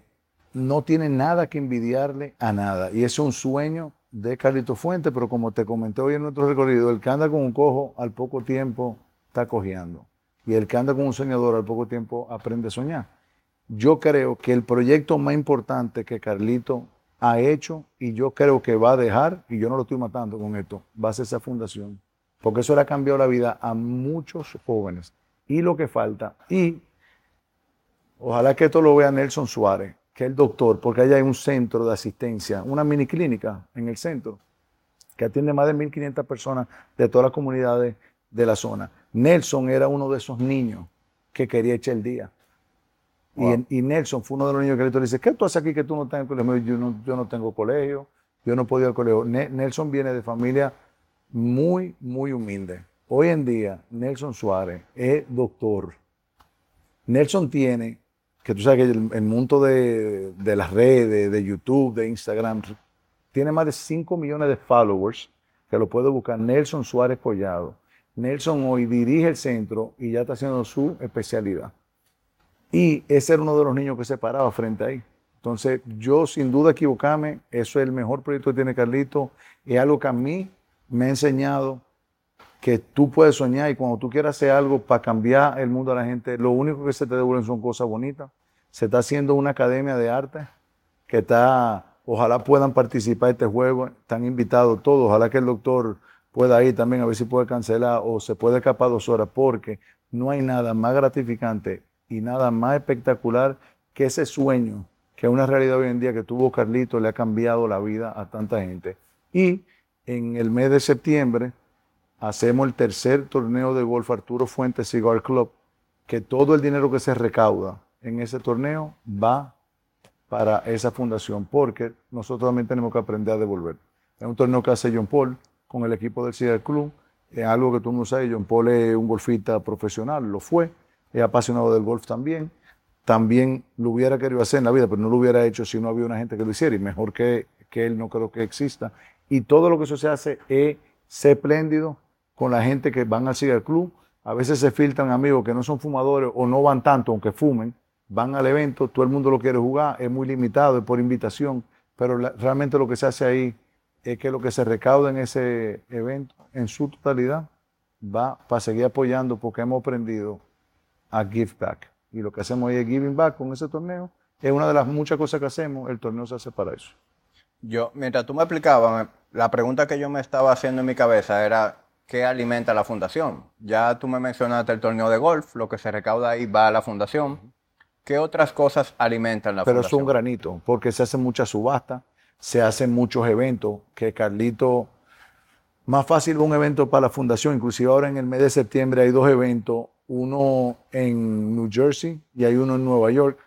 no tiene nada que envidiarle a nada. Y es un sueño de Carlito Fuente, pero como te comenté hoy en nuestro recorrido, el que anda con un cojo al poco tiempo está cojeando. Y el que anda con un soñador al poco tiempo aprende a soñar. Yo creo que el proyecto más importante que Carlito ha hecho y yo creo que va a dejar, y yo no lo estoy matando con esto, va a ser esa fundación. Porque eso le ha cambiado la vida a muchos jóvenes. Y lo que falta, y ojalá que esto lo vea Nelson Suárez, que es el doctor, porque allá hay un centro de asistencia, una mini clínica en el centro, que atiende más de 1.500 personas de todas las comunidades de la zona. Nelson era uno de esos niños que quería echar el día. Y, y, Nelson fue uno de los niños que le dice, ¿qué tú haces aquí que tú no estás en colegio? Yo no, yo no tengo colegio, yo no podía ir al colegio. Nelson viene de familia muy, muy humilde. Hoy en día, Nelson Suárez es doctor. Nelson tiene, que tú sabes que el, mundo de, de, las redes, de YouTube, de Instagram, tiene más de 5 millones de followers, que lo puede buscar Nelson Suárez Collado. Nelson hoy dirige el centro y ya está haciendo su especialidad. Y ese era uno de los niños que se paraba frente ahí. Entonces, yo sin duda equivocarme, eso es el mejor proyecto que tiene Carlito. Es algo que a mí me ha enseñado que tú puedes soñar y cuando tú quieras hacer algo para cambiar el mundo de la gente, lo único que se te devuelven son cosas bonitas. Se está haciendo una academia de arte que está, ojalá puedan participar en este juego, están invitados todos, ojalá que el doctor pueda ir también a ver si puede cancelar o se puede escapar dos horas, porque no hay nada más gratificante y nada más espectacular que ese sueño, que es una realidad hoy en día que tuvo Carlito, le ha cambiado la vida a tanta gente. Y en el mes de septiembre hacemos el tercer torneo de golf Arturo Fuentes Cigar Club, que todo el dinero que se recauda en ese torneo va para esa fundación, porque nosotros también tenemos que aprender a devolver. Es un torneo que hace John Paul con el equipo del Cigar Club, es algo que tú no sabes, John Paul es un golfista profesional, lo fue, es apasionado del golf también, también lo hubiera querido hacer en la vida, pero no lo hubiera hecho si no había una gente que lo hiciera, y mejor que, que él no creo que exista. Y todo lo que eso se hace es ser espléndido con la gente que van al Club. A veces se filtran amigos que no son fumadores o no van tanto, aunque fumen, van al evento, todo el mundo lo quiere jugar, es muy limitado, es por invitación, pero realmente lo que se hace ahí es que lo que se recauda en ese evento, en su totalidad, va para seguir apoyando porque hemos aprendido a give back. Y lo que hacemos ahí es giving back con ese torneo. Es una de las muchas cosas que hacemos, el torneo se hace para eso. Yo, mientras tú me explicabas, la pregunta que yo me estaba haciendo en mi cabeza era, ¿qué alimenta la fundación? Ya tú me mencionaste el torneo de golf, lo que se recauda ahí va a la fundación. ¿Qué otras cosas alimentan la fundación? Pero es un granito, porque se hacen muchas subastas, se hacen muchos eventos, que Carlito, más fácil un evento para la fundación, inclusive ahora en el mes de septiembre hay dos eventos, uno en New Jersey y hay uno en Nueva York.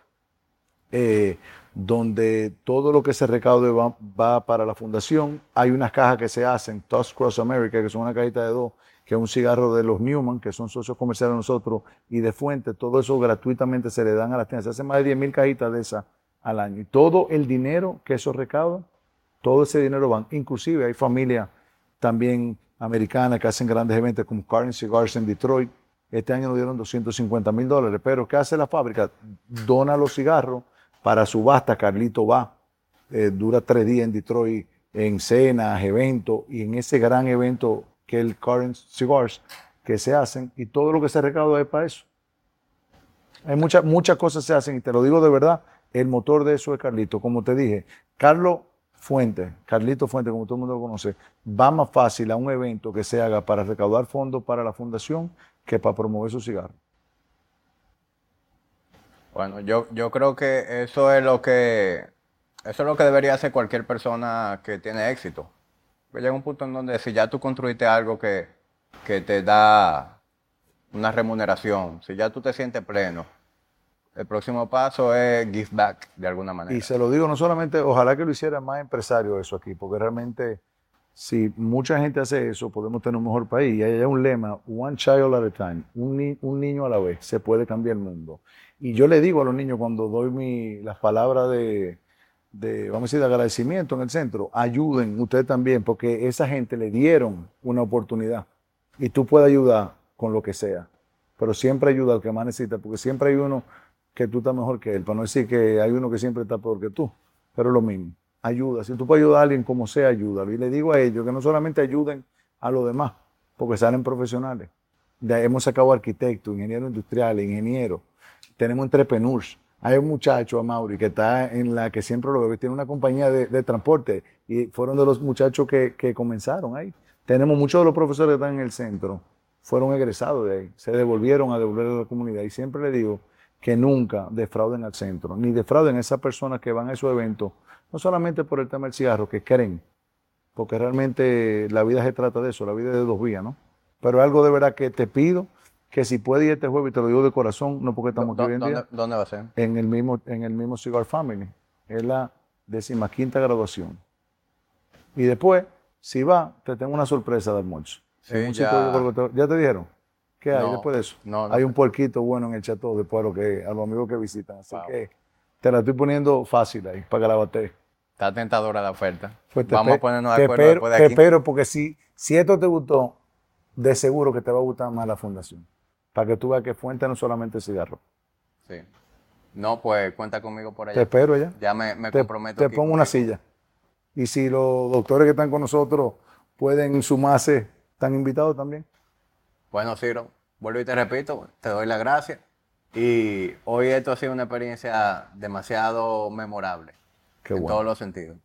Eh, donde todo lo que se recaude va, para la fundación. Hay unas cajas que se hacen, Toss Cross America, que son una cajita de dos, que es un cigarro de los Newman, que son socios comerciales de nosotros, y de Fuente, todo eso gratuitamente se le dan a las tiendas. Se hacen más de 10 mil cajitas de esas al año. Y todo el dinero que eso recauda, todo ese dinero van. Inclusive hay familias también americanas que hacen grandes eventos como Karen Cigars en Detroit. Este año nos dieron 250 mil dólares. Pero ¿qué hace la fábrica? Dona los cigarros para subasta, Carlito va, eh, dura tres días en Detroit, en cenas, eventos, y en ese gran evento que es el Current Cigars, que se hacen, y todo lo que se recauda es para eso. Hay muchas, muchas cosas se hacen, y te lo digo de verdad, el motor de eso es Carlito. Como te dije, Carlos Fuente, Carlito Fuente, como todo el mundo lo conoce, va más fácil a un evento que se haga para recaudar fondos para la fundación que para promover su cigarro. Bueno, yo, yo creo que eso es lo que eso es lo que debería hacer cualquier persona que tiene éxito. Llega un punto en donde si ya tú construiste algo que, que te da una remuneración, si ya tú te sientes pleno, el próximo paso es give back de alguna manera. Y se lo digo no solamente, ojalá que lo hiciera más empresario eso aquí, porque realmente si mucha gente hace eso, podemos tener un mejor país. Y hay un lema, one child at a time, un, niño a la vez, se puede cambiar el mundo. Y yo le digo a los niños cuando doy mi, las palabras de, vamos a decir, de agradecimiento en el centro, ayuden ustedes también, porque esa gente le dieron una oportunidad y tú puedes ayudar con lo que sea, pero siempre ayuda al que más necesita, porque siempre hay uno que tú estás mejor que él, para no decir que hay uno que siempre está peor que tú, pero lo mismo, ayuda, si tú puedes ayudar a alguien como sea, ayúdalo. Y le digo a ellos que no solamente ayuden a los demás, porque salen profesionales, hemos sacado arquitectos, ingenieros industriales, ingenieros, tenemos entrepreneurs. Hay un muchacho, a Mauri, que está en la que siempre lo veo, tiene una compañía de, transporte y fueron de los muchachos que, comenzaron ahí. Tenemos muchos de los profesores que están en el centro, fueron egresados de ahí, se devolvieron a devolver a la comunidad. Y siempre le digo que nunca defrauden al centro, ni defrauden a esas personas que van a esos eventos, no solamente por el tema del cigarro, que creen, porque realmente la vida se trata de eso, la vida es de dos vías, ¿no? pero algo de verdad que te pido que si puedes ir este jueves, y te lo digo de corazón, no porque estamos aquí hoy en ¿Dónde, día, dónde va a ser? en el mismo, en el mismo Cigar Family. Es la decimaquinta graduación. Y después, si va, te tengo una sorpresa de almuerzo. Sí, un ya. ¿Ya te dijeron? ¿Qué hay No, después de eso? no, no hay un puerquito bueno en el chateau después de lo que, a los amigos que visitan. Así Wow. que te la estoy poniendo fácil ahí para que la batees. Está tentadora la oferta. Pues te Vamos a ponernos te de acuerdo espero- después de Te aquí. espero porque si, si esto te gustó, de seguro que te va a gustar más la fundación. Para que tú veas que Fuente no solamente cigarro. Sí. No, pues cuenta conmigo por Te allá. espero allá. Ya me, me te, comprometo. te pongo una silla. Y si los doctores que están con nosotros pueden sumarse, están invitados también. Bueno, Ciro, vuelvo y te repito, te doy las gracias. Y hoy esto ha sido una experiencia demasiado memorable. Qué en bueno. todos los sentidos.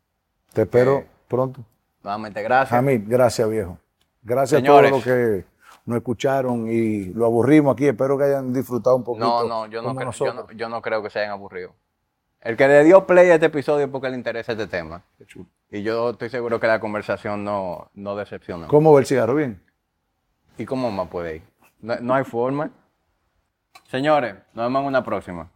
Te espero Eh, pronto. Nuevamente, gracias. Hamid, gracias viejo. Gracias Señores. a todos los que nos escucharon y lo aburrimos aquí. Espero que hayan disfrutado un poquito. No, no, yo no, creo, yo, no, yo no creo que se hayan aburrido. El que le dio play a este episodio es porque le interesa este tema. Qué chulo. Y yo estoy seguro que la conversación no, no decepcionó. ¿Cómo va el cigarro? Bien. ¿Y cómo más puede ir? No, no hay forma. Señores, nos vemos en una próxima.